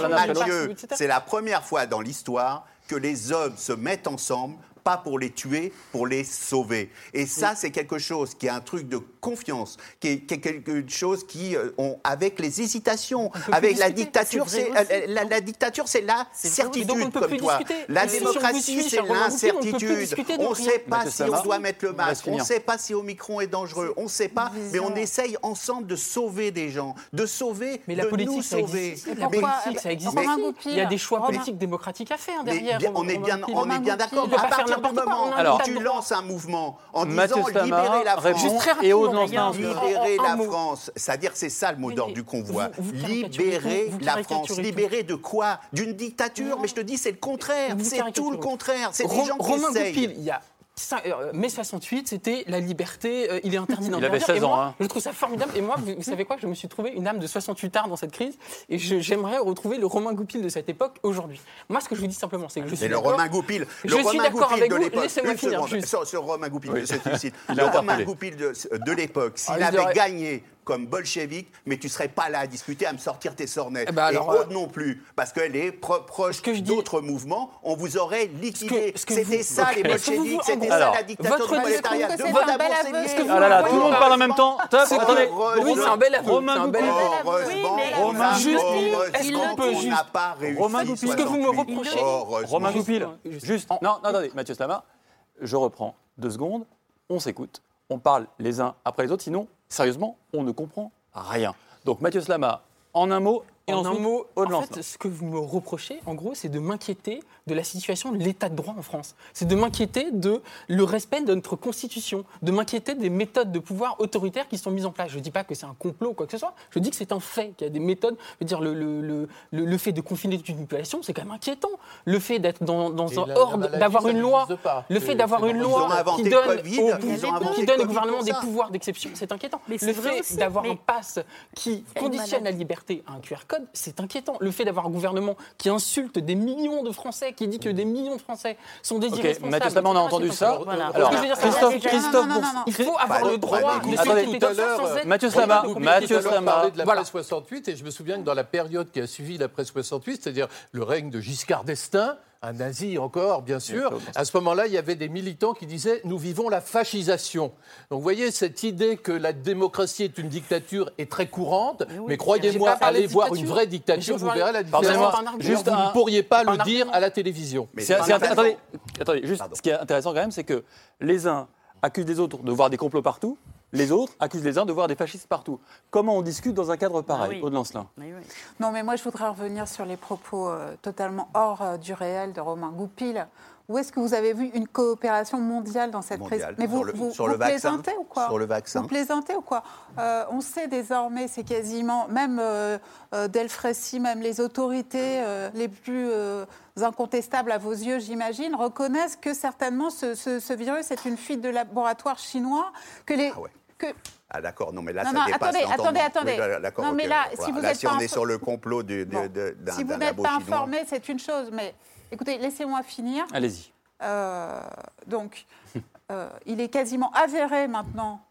la la la c'est la première fois dans l'histoire que les hommes se mettent ensemble pas pour les tuer, pour les sauver. Et ça, c'est quelque chose qui est un truc de confiance, qui est, qui est quelque chose qui, euh, on, avec les hésitations, avec la discuter. dictature, C'est euh, la, la dictature, c'est la certitude Donc on ne peut comme plus toi. discuter. La si démocratie, c'est l'incertitude. On ne sait pas si on doit mettre le masque, on ne sait pas si Omicron est dangereux, on ne sait pas, mais on essaye ensemble de sauver des gens, de sauver, Mais la de politique, nous ça sauver. La Mais- politique, ça existe. mais- Il y a des choix politiques démocratiques à faire derrière. on est bien, on est bien d'accord. À partir n'importe quoi. Alors, tu lances un mouvement en Mathieu disant libérer la. France, Juste très Et rapidement, libérer la. France, c'est-à-dire c'est ça le mot d'ordre du convoi. vous- vous caricaturez libérer vous la France, libérer de quoi? D'une dictature Mais je te dis, c'est le contraire. C'est tout le contraire. C'est des gens qui Romain essayent. Goupil, il y a mai 68, c'était la liberté, euh, il est interdit d'interdire. avait 16 Et moi, ans, hein. Je trouve ça formidable. Et moi, vous, vous savez quoi? Je me suis trouvé une âme de 68 ans dans cette crise. Et je- j'aimerais retrouver le Romain Goupil de cette époque aujourd'hui. Moi, ce que je vous dis simplement, c'est que je suis le d'accord- Romain Goupil, Je le suis Romain d'accord Goupil avec de vous. l'époque. Laissez-moi finir, juste. Sur, sur Romain Goupil, Oui. je. Il Le Romain. Goupil de, de l'époque, s'il Ah, avait aurait- gagné comme bolchevique, mais tu serais pas là à discuter, à me sortir tes sornettes. Eh ben alors, Et euh, Aude non plus, parce qu'elle est pro- proche que je dis- d'autres mouvements, on vous aurait liquidé. ce que C'était vous- ça Ok. les que bolcheviques, c'était ça Alors, la dictature votre du prolétariat. discours, que vous Ah là là, tout le monde parle en même temps. Attendez. Oui, c'est un bel aveu. Romain Romain Juste, est-ce qu'on peut juste-. Romain Goupil. Puisque vous me 68. reprochez-. Romain Goupil, Juste. juste. Non, non, attendez, Mathieu Slama, je reprends deux secondes, on s'écoute, on parle les uns après les autres, sinon, sérieusement, on ne comprend rien. Donc, Mathieu Slama, en un mot, et En un mot, en fait, ce que vous me reprochez, en gros, c'est de m'inquiéter de la situation de l'état de droit en France. C'est de m'inquiéter de le respect de notre constitution, de m'inquiéter des méthodes de pouvoir autoritaires qui sont mises en place. Je ne dis pas que c'est un complot ou quoi que ce soit. Je dis que c'est un fait, qu'il y a des méthodes. Je veux dire, le, le, le, le- le fait de confiner toute une population, c'est quand même inquiétant. Le fait d'être dans, dans un ordre, d'avoir une loi, le fait d'avoir une loi qui donne, au- qui donne au gouvernement des pouvoirs d'exception, c'est inquiétant. Mais Le fait d'avoir un pass qui conditionne la liberté à un QR code, c'est inquiétant. Le fait d'avoir un gouvernement qui insulte des millions de Français, qui dit que des millions de Français sont des Ok, irresponsables. Mathieu Slama, on a entendu c'est ça. Alors, Ce que je veux dire, c'est Christophe, Christophe, Non, non, non, Bours- non. Il faut avoir Bah, le droit bah, de attendez, tout à l'heure, être- Mathieu Slama, Mathieu Slama, parlé de Voilà. l'après 68 et je me souviens que dans la période qui a suivi l'après 68, c'est-à-dire le règne de Giscard d'Estaing, un nazi encore, bien sûr, à ce moment-là, il y avait des militants qui disaient nous vivons la fascisation. Donc vous voyez, cette idée que la démocratie est une dictature est très courante, mais, croyez-moi, allez voir une dictature. vraie dictature, vous verrez la différence. juste vous ne pourriez pas le dire à la télévision. Mais attendez, attendez, juste, Pardon. ce qui est intéressant quand même, c'est que les uns accusent les autres de voir des complots partout, les autres accusent les uns de voir des fascistes partout. Comment on discute dans un cadre pareil, oui. Aude Lancelin? Oui, oui. Non, mais moi, je voudrais revenir sur les propos euh, totalement hors euh, du réel de Romain Goupil. Où est-ce que vous avez vu une coopération mondiale dans cette crise Mondiale. Mais vous, le- vous, sur vous le vaccin. plaisantez ou quoi Sur le vaccin. Vous plaisantez ou quoi Euh, On sait désormais, c'est quasiment, même euh, euh, Delfrécy, même les autorités euh, les plus incontestables à vos yeux, j'imagine, reconnaissent que certainement ce, ce- ce virus est une fuite de laboratoire chinois, que les... Ah ouais. que, Ah d'accord, non mais là Non, ça non, dépasse attendez, attendez, attendez. Oui, Non, mais là, voilà. si vous Là, êtes si pas on est sur le complot de, de- Bon. d'un si vous d'un n'êtes pas informé, c'est une chose, mais écoutez, laissez-moi finir. Allez-y. Euh, donc, euh, il est quasiment avéré maintenant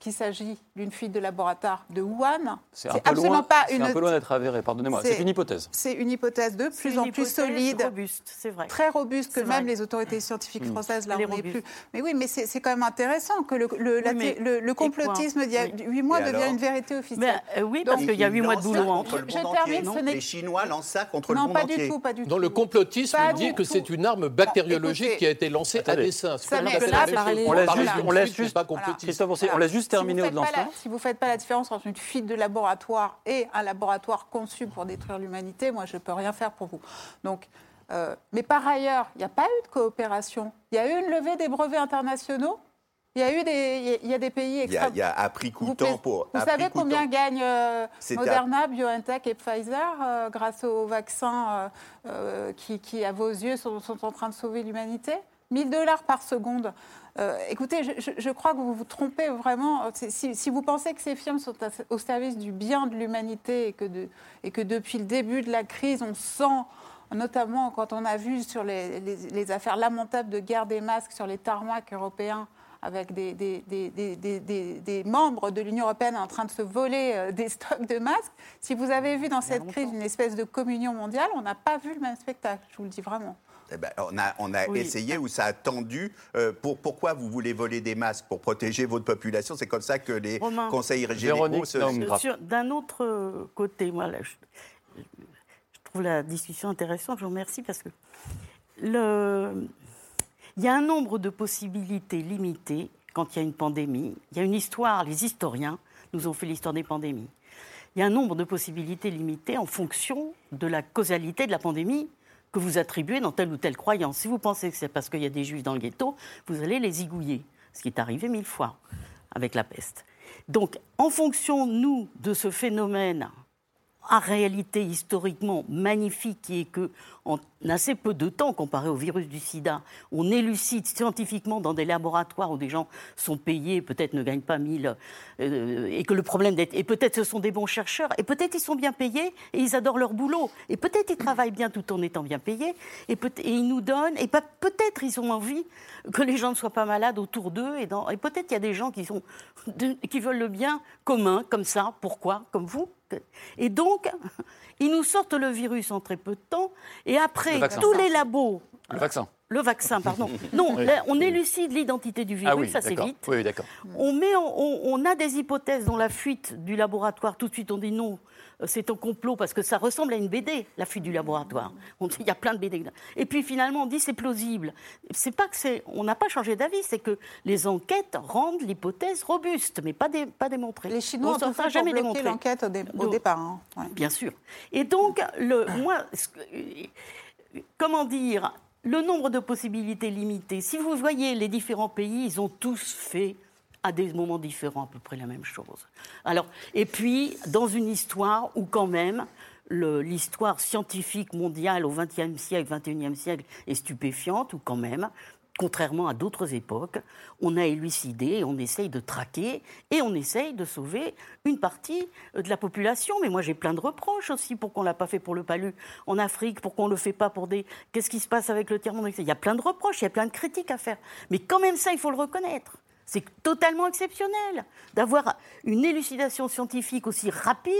qu'il s'agit d'une fuite de laboratoire de Wuhan. C'est absolument loin, pas c'est une. un peu loin d'être avéré, pardonnez-moi. C'est une hypothèse. C'est une hypothèse de C'est plus en plus solide, robuste, c'est vrai. très robuste, que C'est même vrai. les autorités scientifiques Mm. françaises on robuste. plus. Mais oui, mais c'est c'est quand même intéressant que le, le, la- mais- le- le et quoi complotisme d'il y a huit mois alors une vérité officielle. Mais, euh, oui, parce qu'il y a huit mois de boulot ça en contre le Je monde termine, entier. ce n'est- Les Chinois lancent ça contre non, le monde pas entier. du tout, pas du Dans tout. le complotisme Pas dit que c'est une arme bactériologique écoutez, qui a été lancée à dessein. C'est la. On laisse juste- Si vous. Si ne faites pas la différence entre une fuite de laboratoire et un laboratoire conçu pour détruire l'humanité, moi, je ne peux rien faire pour vous. Donc, euh, mais par ailleurs, il n'y a pas eu de coopération. Il y a eu une levée des brevets internationaux. Il y a eu des, il y a- des pays Il y a, extrêmement... il y a prix Vous, coûtant plaisez- pour. vous savez combien gagnent euh, à- Moderna, BioNTech et Pfizer euh, grâce aux vaccins qui, qui, à vos yeux, sont, sont en train de sauver l'humanité? 1000 dollars par seconde. Euh, écoutez, je, crois que vous vous trompez vraiment. Si, si vous pensez que ces firmes sont au service du bien de l'humanité et, que de- et que depuis le début de la crise, on sent, notamment quand on a vu sur les, les- les affaires lamentables de guerre des masques sur les tarmacs européens, avec des, des- des- des- des- des- des membres de l'Union européenne en train de se voler euh, des stocks de masques. Si vous avez vu dans cette crise une espèce de communion mondiale, on n'a pas vu le même spectacle, je vous le dis vraiment. Eh ben, on a, on a Oui. essayé où ça a tendu. euh, pour, pourquoi vous voulez voler des masques? Pour protéger votre population? C'est comme ça que les Romain. conseils Véronique se... D'un autre euh, côté, moi, là, je, je trouve la discussion intéressante, je vous remercie parce que le, il y a un nombre de possibilités limitées quand il y a une pandémie. Il y a une histoire, les historiens nous ont fait l'histoire des pandémies. Il y a un nombre de possibilités limitées en fonction de la causalité de la pandémie que vous attribuez dans telle ou telle croyance. Si vous pensez que c'est parce qu'il y a des juifs dans le ghetto, vous allez les zigouiller, ce qui est arrivé mille fois avec la peste. Donc, en fonction, nous, de ce phénomène en réalité historiquement magnifique qui est que en assez peu de temps comparé au virus du sida, on élucide scientifiquement dans des laboratoires où des gens sont payés, peut-être ne gagnent pas 1000, euh, et que le problème d'être... Et peut-être ce sont des bons chercheurs, et peut-être ils sont bien payés, et ils adorent leur boulot, et peut-être ils travaillent bien tout en étant bien payés, et, ils nous donnent, et peut-être ils ont envie que les gens ne soient pas malades autour d'eux, et, peut-être il y a des gens qui, sont, qui veulent le bien commun, comme ça, pourquoi, comme vous? Et donc, ils nous sortent le virus en très peu de temps, et après, Le tous les labos Le vaccin. le vaccin, pardon. Non, Oui. là, on élucide l'identité du virus, Ah oui, ça c'est vite. Oui, d'accord. On, met en- on, on a des hypothèses dont la fuite du laboratoire, tout de suite on dit non, euh, c'est un complot parce que ça ressemble à une BD, la fuite du laboratoire. Il y a plein de BD. Et puis finalement on dit c'est plausible. C'est pas que c'est, on n'a pas changé d'avis, c'est que les enquêtes rendent l'hypothèse robuste, mais pas, dé- pas démontrée. Les Chinois On ont tout jamais démontré. l'enquête au, dé- au Donc, départ. hein. Ouais. Bien sûr. Et donc, le, moi, comment dire, le nombre de possibilités limité. Si vous voyez les différents pays, ils ont tous fait à des moments différents à peu près la même chose. Alors, et puis, dans une histoire où quand même l'histoire scientifique mondiale au XXe siècle, XXIe siècle est stupéfiante, où quand même, contrairement à d'autres époques, on a élucidé, on essaye de traquer et on essaye de sauver une partie de la population. Mais moi, j'ai plein de reproches aussi pour qu'on ne l'a pas fait pour le palu en Afrique, pour qu'on ne le fait pas pour des... Qu'est-ce qui se passe avec le tiers-monde? Il y a plein de reproches, il y a plein de critiques à faire. Mais quand même ça, il faut le reconnaître. C'est totalement exceptionnel d'avoir une élucidation scientifique aussi rapide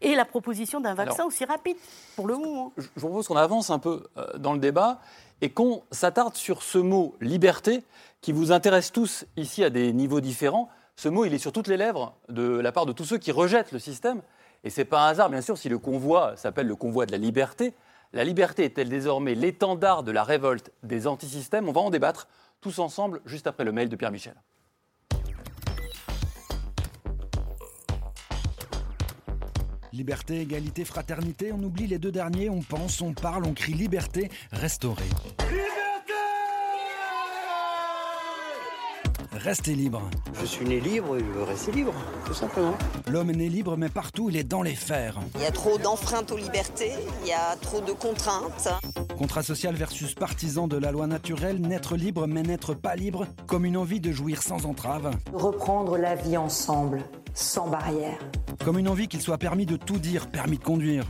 et la proposition d'un vaccin Alors- aussi rapide pour le moment. Je vous propose qu'on avance un peu euh, dans le débat et qu'on s'attarde sur ce mot liberté qui vous intéresse tous ici à des niveaux différents. Ce mot, il est sur toutes les lèvres de la part de tous ceux qui rejettent le système. Et c'est pas un hasard, bien sûr, si le convoi s'appelle le convoi de la liberté. La liberté est-elle désormais l'étendard de la révolte des antisystèmes? On va en débattre tous ensemble juste après le mail de Pierre Michel. Liberté, égalité, fraternité, on oublie les deux derniers, on pense, on parle, on crie liberté restaurée. Restez libre. Je suis né libre et je veux rester libre, tout simplement. L'homme est né libre, mais partout il est dans les fers. Il y a trop d'enfreintes aux libertés, il y a trop de contraintes. Contrat social versus partisan de la loi naturelle, naître libre mais n'être pas libre, comme une envie de jouir sans entrave, Reprendre la vie ensemble, sans barrière. comme une envie qu'il soit permis de tout dire, permis de conduire.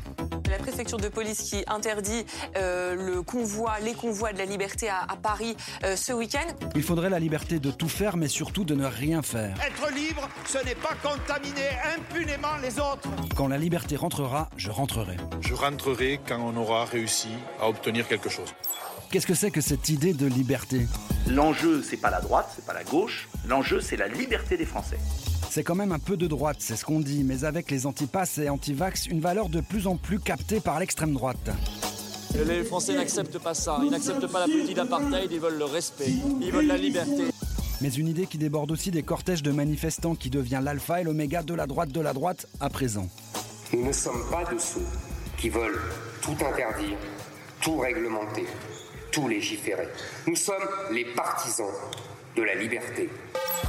La préfecture de police qui interdit euh, le convoi, les convois de la liberté à, à Paris euh, ce week-end. Il faudrait la liberté de tout faire, mais surtout de ne rien faire. Être libre, ce n'est pas contaminer impunément les autres. Quand la liberté rentrera, je rentrerai. Je rentrerai quand on aura réussi à obtenir quelque chose. Qu'est-ce que c'est que cette idée de liberté? L'enjeu, c'est pas la droite, c'est pas la gauche. L'enjeu, c'est la liberté des Français. C'est quand même un peu de droite, c'est ce qu'on dit, mais avec les antipasses et antivax, une valeur de plus en plus captée par l'extrême droite. Les Français n'acceptent pas ça. Ils n'acceptent pas la politique d'apartheid, ils veulent le respect. Ils veulent la liberté. Mais une idée qui déborde aussi des cortèges de manifestants qui devient l'alpha et l'oméga de la droite de la droite à présent. Nous ne sommes pas de ceux qui veulent tout interdire, tout réglementer, tout légiférer. Nous sommes les partisans de la liberté.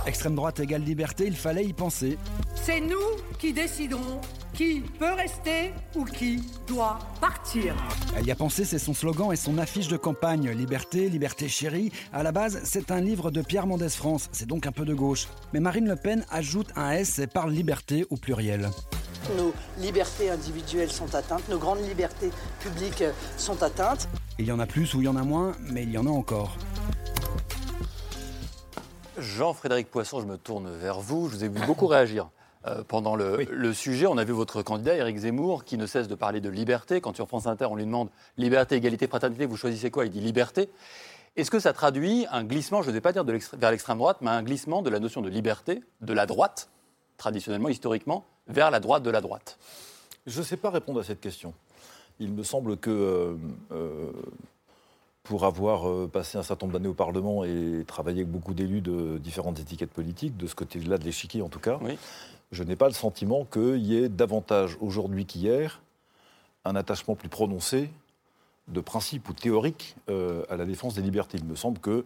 Extrême droite égale liberté, il fallait y penser. C'est nous qui déciderons qui peut rester ou qui doit partir. Elle y a pensé, c'est son slogan et son affiche de campagne. Liberté, liberté chérie. À la base, c'est un livre de Pierre Mendès France, c'est donc un peu de gauche. Mais Marine Le Pen ajoute un S et parle liberté au pluriel. Nos libertés individuelles sont atteintes, nos grandes libertés publiques sont atteintes. Il y en a plus ou il y en a moins, mais il y en a encore. Jean-Frédéric Poisson, je me tourne vers vous. Je vous ai vu beaucoup réagir euh, pendant le, le sujet. On a vu votre candidat, Éric Zemmour, qui ne cesse de parler de liberté. Quand sur France Inter, on lui demande liberté, égalité, fraternité, vous choisissez quoi? Il dit liberté. Est-ce que ça traduit un glissement, je ne vais pas dire de vers l'extrême droite, mais un glissement de la notion de liberté de la droite, traditionnellement, historiquement, vers la droite de la droite? Je ne sais pas répondre à cette question. Il me semble que euh, euh, pour avoir euh, passé un certain nombre d'années au Parlement et travaillé avec beaucoup d'élus de différentes étiquettes politiques, de ce côté-là de l'échiquier en tout cas, je n'ai pas le sentiment qu'il y ait davantage aujourd'hui qu'hier un attachement plus prononcé de principe ou théorique euh, à la défense des libertés. Il me semble que,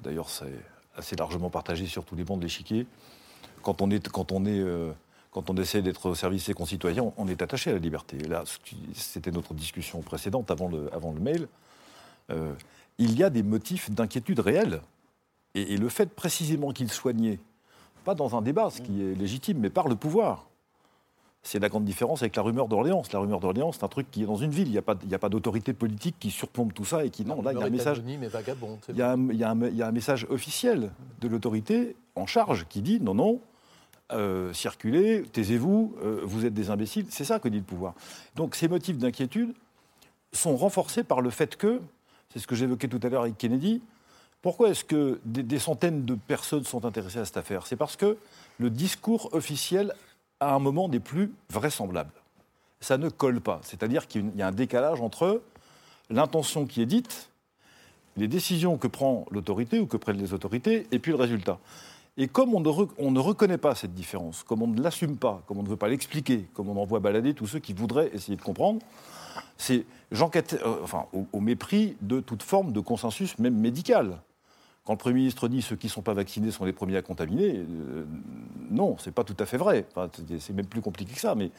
d'ailleurs c'est assez largement partagé sur tous les bancs de l'échiquier, quand on, est, quand, on est, euh, quand on essaie d'être au service de ses concitoyens, on, est attaché à la liberté. Là, c'était notre discussion précédente avant le, avant le mail. Euh, il y a des motifs d'inquiétude réels. Et, et le fait précisément qu'ils soient niés, pas dans un débat, ce qui est légitime, mais par le pouvoir, c'est la grande différence avec la rumeur d'Orléans. La rumeur d'Orléans, c'est un truc qui est dans une ville. Il n'y a pas, d'autorité politique qui surplombe tout ça et qui. Non, là, il y a un message. mais vagabond. Il y, a un, il y a un- il y a un message officiel de l'autorité en charge qui dit non, non, euh, circulez, taisez-vous, euh, vous êtes des imbéciles. C'est ça que dit le pouvoir. Donc ces motifs d'inquiétude sont renforcés par le fait que, c'est ce que j'évoquais tout à l'heure avec Kennedy, pourquoi est-ce que des, des centaines de personnes sont intéressées à cette affaire? C'est parce que le discours officiel, à un moment, n'est plus vraisemblable. Ça ne colle pas. C'est-à-dire qu'il y a un décalage entre l'intention qui est dite les décisions que prend l'autorité ou que prennent les autorités, et puis le résultat. Et comme on ne, re- on ne reconnaît pas cette différence, comme on ne l'assume pas, comme on ne veut pas l'expliquer, comme on envoie balader tous ceux qui voudraient essayer de comprendre, c'est j'enquête, euh, enfin, au, au mépris de toute forme de consensus, même médical. Quand le Premier ministre dit ceux qui ne sont pas vaccinés sont les premiers à contaminer, euh, non, c'est pas tout à fait vrai. Enfin, c'est- même plus compliqué que ça, mais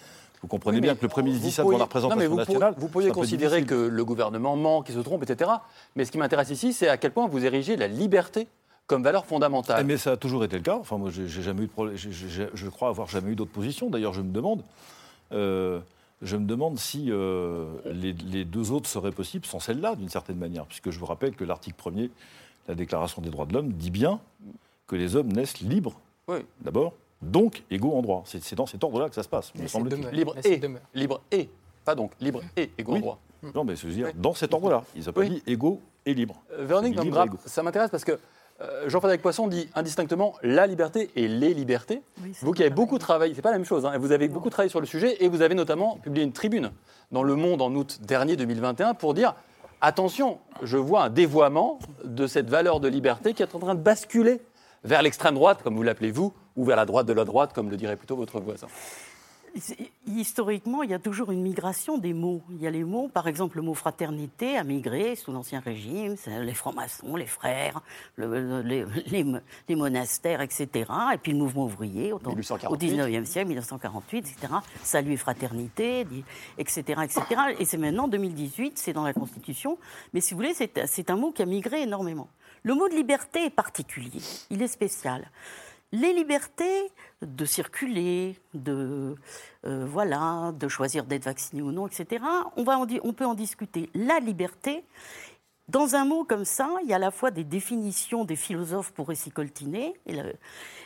vous comprenez Oui, bien que le Premier ministre dit ça devant la représentation vous pour- nationale. Vous pourriez considérer que le gouvernement ment, qu'il se trompe, etc. Mais ce qui m'intéresse ici, c'est à quel point vous érigez la liberté comme valeur fondamentale. Ah, Mais ça a toujours été le cas. Enfin, moi, j'ai jamais eu de problème. Je crois avoir jamais eu d'autre position. D'ailleurs, je me demande, euh, je me demande si euh, les, les deux autres seraient possibles sans celle-là, d'une certaine manière, puisque je vous rappelle que l'article 1er, la Déclaration des droits de l'homme, dit bien que les hommes naissent libres, d'abord, donc égaux en droit. C'est dans cet ordre-là que ça se passe, me. Libre et, libre et, pas donc, libre et égaux en droit. Non, mais je veux dire, dans cet ordre-là. Ils n'ont pas dit égaux et libres. Euh, Véronique libre ça m'intéresse parce que euh, Jean-Frédéric Poisson dit indistinctement la liberté et les libertés. vous qui avez beaucoup travaillé, c'est pas la même chose, hein, vous avez beaucoup travaillé sur le sujet et vous avez notamment publié une tribune dans Le Monde en août dernier 2021 pour dire attention, je vois un dévoiement de cette valeur de liberté qui est en train de basculer vers l'extrême droite, comme vous l'appelez vous, ou vers la droite de la droite, comme le dirait plutôt votre voisin. Historiquement, il y a toujours une migration des mots. Il y a les mots, par exemple, le mot fraternité a migré sous l'Ancien Régime, les francs-maçons, les frères, le- les, les- les monastères, etc. Et puis le mouvement ouvrier au, temps- au 1848. 19e siècle, 1948, etc. Salut et fraternité, etc. etc. Et c'est maintenant, 2018, c'est dans la Constitution. Mais si vous voulez, c'est un mot qui a migré énormément. Le mot de liberté est particulier, il est spécial. Les libertés de circuler, de, euh, voilà, de choisir d'être vacciné ou non, etc., on, va en on peut en discuter. La liberté, dans un mot comme ça, il y a à la fois des définitions des philosophes pour s'y coltiner. Et le-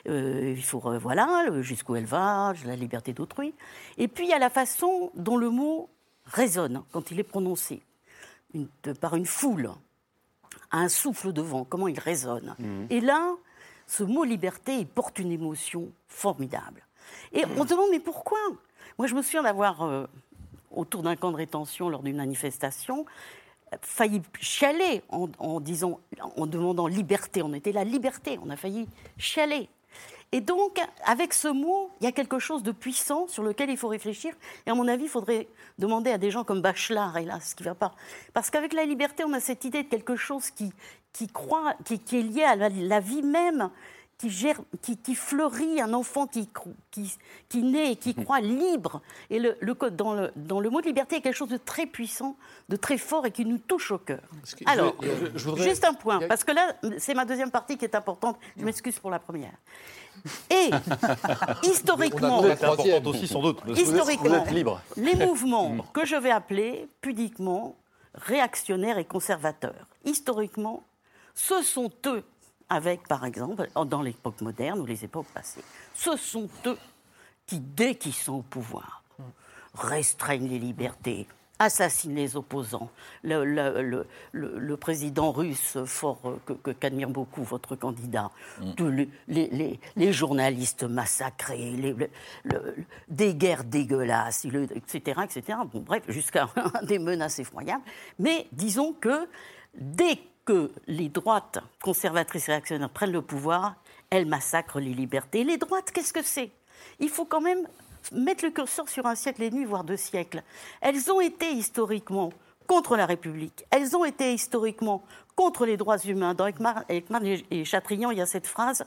euh, il faut, euh, voilà, jusqu'où elle va, la liberté d'autrui. Et puis il y a la façon dont le mot résonne quand il est prononcé une- de- par une foule, à un souffle de vent, comment il résonne. Et là, ce mot liberté, il porte une émotion formidable. Et on se demande, mais pourquoi? Moi, je me souviens d'avoir, euh, autour d'un camp de rétention, lors d'une manifestation, failli chialer en, disant, en demandant liberté. On était la liberté, on a failli chialer. Et donc, avec ce mot, il y a quelque chose de puissant sur lequel il faut réfléchir. Et à mon avis, il faudrait demander à des gens comme Bachelard, hélas, ce qui ne va pas. Parce qu'avec la liberté, on a cette idée de quelque chose qui, qui, croit, qui, est lié à la vie même, qui, gère, qui, qui fleurit, un enfant qui, cro- qui, qui naît et qui croit libre. Et le, dans, le, dans le mot de liberté, il y a quelque chose de très puissant, de très fort et qui nous touche au cœur. Alors, je- je- je voudrais- juste un point, parce que là, c'est ma deuxième partie qui est importante. Je m'excuse pour la première. Et historiquement, aussi, sans doute. historiquement, les mouvements que je vais appeler pudiquement réactionnaires et conservateurs, historiquement, ce sont eux, avec par exemple, dans l'époque moderne ou les époques passées, ce sont eux qui, dès qu'ils sont au pouvoir, restreignent les libertés, assassinent les opposants. Le, le- le- le- le président russe, fort euh, que- que- qu'admire beaucoup votre candidat, tous les, les- les- les journalistes massacrés, les- des guerres dégueulasses, etc., etc. Bon, bref, jusqu'à des menaces effroyables. Mais disons que dès que les droites conservatrices réactionnaires prennent le pouvoir, elles massacrent les libertés. Les droites, qu'est-ce que c'est? Il faut quand même mettre le curseur sur un siècle et demi, voire deux siècles. Elles ont été historiquement contre la République. Elles ont été historiquement contre les droits humains. Dans Ekman, Ekman et Chatrian, il y a cette phrase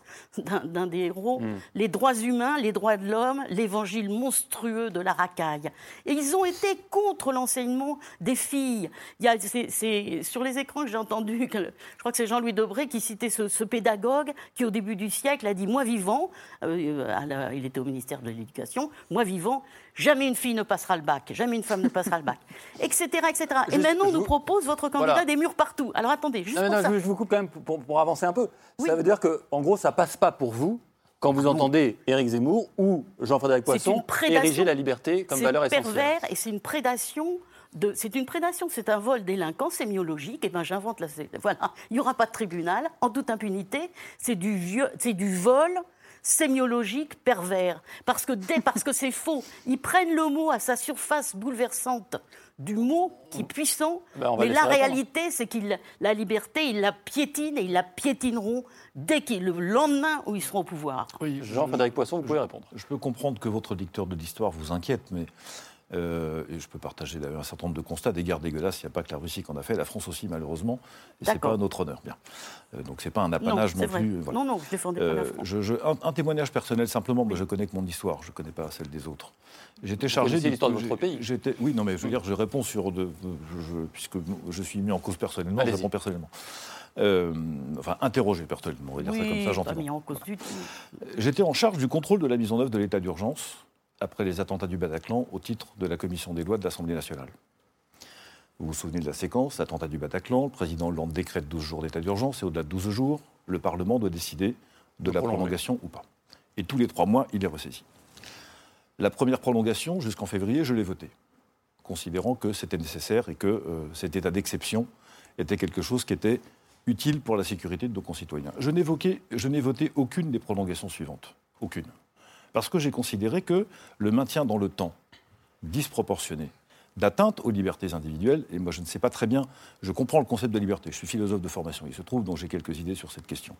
d'un des héros les droits humains, les droits de l'homme, l'évangile monstrueux de la racaille. Et ils ont été contre l'enseignement des filles. C'est, sur les écrans que j'ai entendu, que, je crois que c'est Jean-Louis Debré qui citait ce, ce pédagogue qui, au début du siècle, a dit Moi vivant, euh, la- il était au ministère de l'Éducation, moi vivant, jamais une fille ne passera le bac, jamais une femme ne passera le bac, etc. etc. Et Juste, maintenant, on nous propose votre candidat Voilà. des murs partout. Alors attendez, juste Non, mais pour non, ça. je, je vous coupe quand même pour, pour avancer un peu. Ça veut dire que, en gros, ça passe pas pour vous quand vous entendez Éric Zemmour ou Jean-Frédéric C'est Poisson ériger la liberté comme C'est valeur essentielle. pervers et c'est une prédation. C'est une prédation, c'est un vol délinquant sémiologique. Et ben j'invente la. Voilà, il n'y aura pas de tribunal, en toute impunité. C'est du vieux, c'est du vol sémiologique pervers. Parce que dès, parce que c'est faux. Ils prennent le mot à sa surface bouleversante du mot qui est puissant. Ben, on va mais la réalité, c'est qu'ils la liberté, ils la piétinent et ils la piétineront dès qu'ils le lendemain où ils seront au pouvoir. Jean-Frédéric Poisson, vous pouvez répondre. Je peux comprendre que votre lecteur de l'histoire vous inquiète, mais euh, et je peux partager d'ailleurs un certain nombre de constats. Des guerres dégueulasses, il n'y a pas que la Russie qui en a fait, la France aussi malheureusement. Et c'est D'accord. pas à notre honneur, bien. Euh, donc c'est pas un apanage c'est non, vrai. plus. euh, voilà. Non, non, je défendais pas la Euh, France. je- je- un, un témoignage personnel simplement, mais je connais que mon histoire, je ne connais pas celle des autres. J'étais chargé. L'histoire de votre pays. j'étais- Oui, non, mais je veux dire, je réponds sur de, je- je- puisque je suis mis en cause personnellement, je réponds personnellement. Euh, enfin, interrogé personnellement, on va dire ça comme ça pas gentiment. mis en cause du tout. J'étais en charge du contrôle de la mise en œuvre de l'état d'urgence après les attentats du Bataclan au titre de la commission des lois de l'Assemblée nationale. Vous vous souvenez de la séquence, attentat du Bataclan, le président Hollande décrète 12 jours d'état d'urgence et au-delà de 12 jours, le Parlement doit décider de la prolongation ou pas. Et tous les trois mois, il est ressaisi. La première prolongation, jusqu'en février, je l'ai votée, considérant que c'était nécessaire et que euh, cet état d'exception était quelque chose qui était utile pour la sécurité de nos concitoyens. Je n'ai voté aucune des prolongations suivantes. Aucune. Parce que j'ai considéré que le maintien dans le temps disproportionné d'atteinte aux libertés individuelles, et moi je ne sais pas très bien, je comprends le concept de liberté, je suis philosophe de formation, il se trouve, donc j'ai quelques idées sur cette question.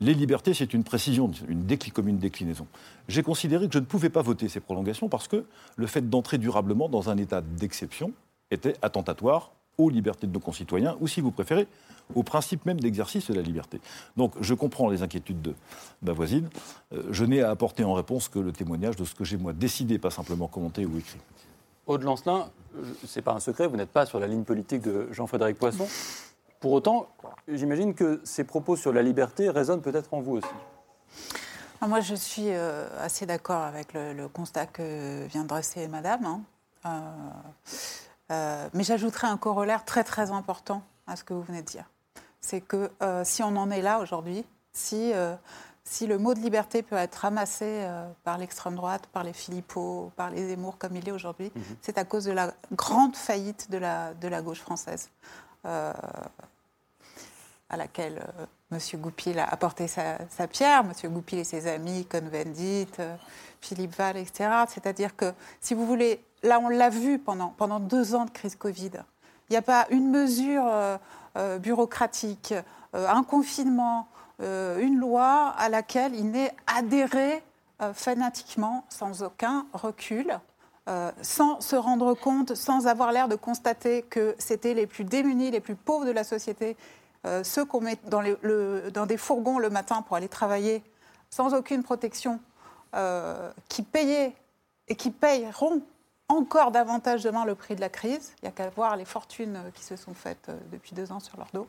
Les libertés, c'est une précision, une comme une déclinaison. J'ai considéré que je ne pouvais pas voter ces prolongations parce que le fait d'entrer durablement dans un état d'exception était attentatoire aux libertés de nos concitoyens, ou si vous préférez, au principe même d'exercice de la liberté. Donc je comprends les inquiétudes de ma voisine. Euh, je n'ai à apporter en réponse que le témoignage de ce que j'ai moi décidé, pas simplement commenté ou écrit. Aude Lancelin, ce n'est pas un secret, vous n'êtes pas sur la ligne politique de Jean-Frédéric Poisson. Pour autant, j'imagine que ces propos sur la liberté résonnent peut-être en vous aussi. Moi, je suis euh, assez d'accord avec le, le constat que vient de dresser Madame. hein. Euh, euh, mais j'ajouterais un corollaire très très important à ce que vous venez de dire. C'est que euh, si on en est là aujourd'hui, si, euh, si le mot de liberté peut être ramassé par l'extrême droite, par les Philippot, par les Zemmour comme il est aujourd'hui, c'est à cause de la grande faillite de la, de la gauche française. À laquelle M. Goupil a apporté sa, sa pierre, M. Goupil et ses amis, Cohn-Bendit, Philippe Val, etc. C'est-à-dire que, si vous voulez, là on l'a vu pendant, pendant deux ans de crise Covid, il n'y a pas une mesure euh, euh, bureaucratique, euh, un confinement, une loi à laquelle il n'est adhéré fanatiquement, sans aucun recul. sans se rendre compte, sans avoir l'air de constater que c'était les plus démunis, les plus pauvres de la société, ceux qu'on met dans, dans des fourgons le matin pour aller travailler, sans aucune protection, qui payaient et qui payeront encore davantage demain le prix de la crise. Il n'y a qu'à voir les fortunes qui se sont faites euh, depuis deux ans sur leur dos.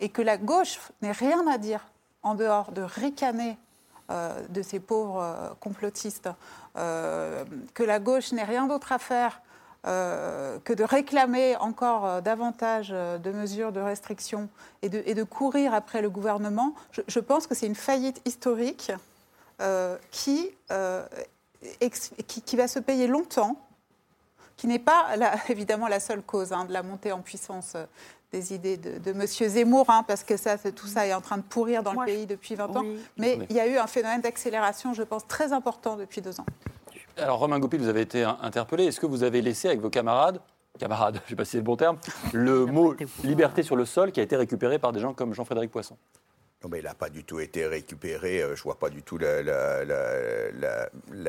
Et que la gauche n'ait rien à dire en dehors de ricaner euh, de ces pauvres euh, complotistes, que la gauche n'ait rien d'autre à faire que de réclamer encore davantage de mesures de restriction et de, courir après le gouvernement, je, pense que c'est une faillite historique qui, qui va se payer longtemps, qui n'est pas la- évidemment la seule cause hein, de la montée en puissance euh, des idées de, de M. Zemmour, hein, parce que ça, tout ça est en train de pourrir dans le pays depuis 20 ans. Mais il y a eu un phénomène d'accélération, je pense, très important depuis deux ans. Alors, Romain Goupil, vous avez été in- interpellé. Est-ce que vous avez laissé avec vos camarades, camarades, je ne sais pas si c'est le bon terme, le mot liberté sur le sol qui a été récupéré par des gens comme Jean-Frédéric Poisson? Non, mais il n'a pas du tout été récupéré. Euh, Je vois pas du tout la,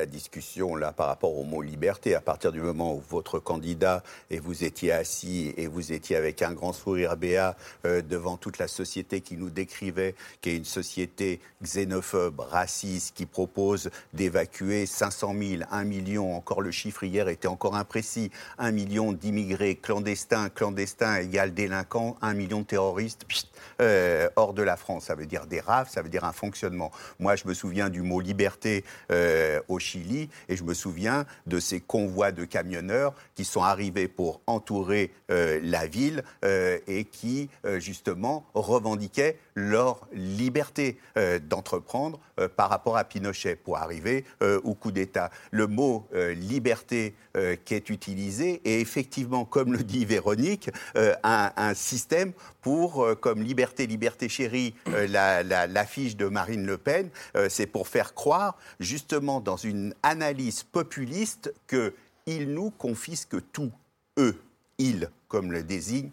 discussion là par rapport au mot liberté. À partir du moment où votre candidat et vous étiez assis et vous étiez avec un grand sourire béat euh, devant toute la société qui nous décrivait, qui est une société xénophobe, raciste, qui propose d'évacuer 500 000, 1 million, encore le chiffre hier était encore imprécis, 1 million d'immigrés clandestins, clandestins égale délinquants, 1 million de terroristes euh, hors de la France. Veut dire des rafles, ça veut dire un fonctionnement. Moi, je me souviens du mot liberté euh, au Chili et je me souviens de ces convois de camionneurs qui sont arrivés pour entourer euh, la ville euh, et qui, justement, revendiquaient leur liberté euh, d'entreprendre euh, par rapport à Pinochet pour arriver euh, au coup d'État. Le mot liberté qui est utilisé est effectivement, comme le dit Véronique, un, système pour, comme liberté, liberté chérie, la- la- l'affiche de Marine Le Pen, c'est pour faire croire, justement, dans une analyse populiste, qu'ils nous confisquent tout, eux, ils, comme le désigne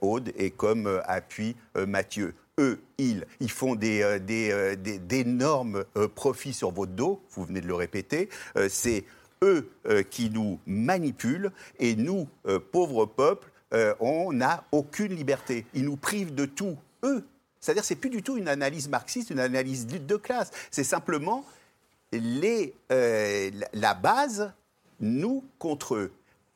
Aude et comme appuie Mathieu. Eux, ils, ils font des, euh, des, euh, des- d'énormes euh, profits sur votre dos, vous venez de le répéter. C'est eux qui nous manipulent et nous, pauvres peuples, on n'a aucune liberté. Ils nous privent de tout, eux. C'est-à-dire, c'est plus du tout une analyse marxiste, une analyse de classe. C'est simplement les, la base, nous contre eux.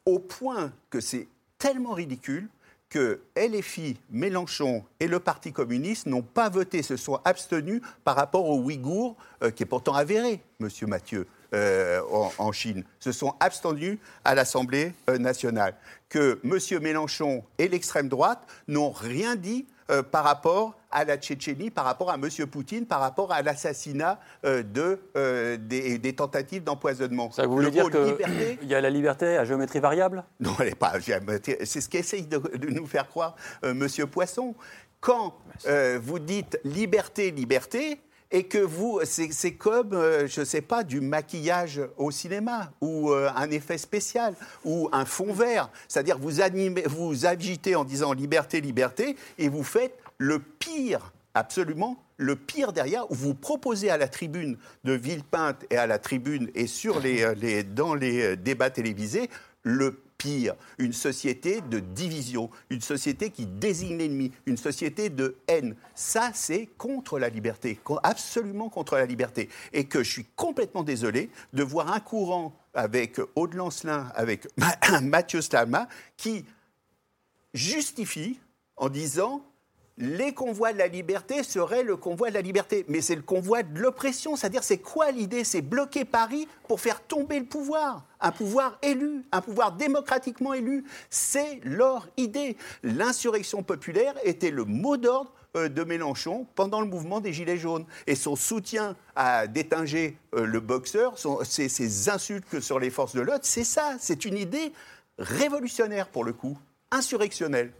Au point que c'est tellement ridicule que LFI, Mélenchon et le Parti communiste n'ont pas voté, se sont abstenus par rapport aux Ouïghours, euh, qui est pourtant avéré, monsieur Mathieu, euh, en, Chine, se sont abstenus à l'Assemblée euh, nationale. Que monsieur Mélenchon et l'extrême droite n'ont rien dit euh, par rapport à la Tchétchénie, par rapport à M. Poutine, par rapport à l'assassinat euh, de, euh, des, des tentatives d'empoisonnement. Ça, vous voulez dire mot qu'il liberté y a la liberté à géométrie variable? Non, elle n'est pas. C'est ce qu'essaye de, de nous faire croire Monsieur Poisson. Quand vous dites liberté, liberté, et que vous, c'est comme, euh, je ne sais pas, du maquillage au cinéma, ou euh, un effet spécial, ou un fond vert. C'est-à-dire vous vous agitez en disant liberté, liberté, et vous faites le pire, absolument le pire derrière, où vous proposez à la tribune de Villepinte et à la tribune et sur les, euh, dans les débats télévisés, le pire, une société de division, une société qui désigne l'ennemi, une société de haine. Ça, c'est contre la liberté, absolument contre la liberté. Et que je suis complètement désolé de voir un courant avec Aude Lancelin, avec Mathieu Stalma, qui justifie en disant les convois de la liberté seraient le convoi de la liberté. Mais c'est le convoi de l'oppression. C'est-à-dire, c'est quoi l'idée? C'est bloquer Paris pour faire tomber le pouvoir. Un pouvoir élu, un pouvoir démocratiquement élu. C'est leur idée. L'insurrection populaire était le mot d'ordre euh, de Mélenchon pendant le mouvement des Gilets jaunes. Et son soutien à détinger euh, le boxeur, ses, ses insultes sur les forces de l'ordre, c'est ça. C'est une idée révolutionnaire pour le coup, insurrectionnelle.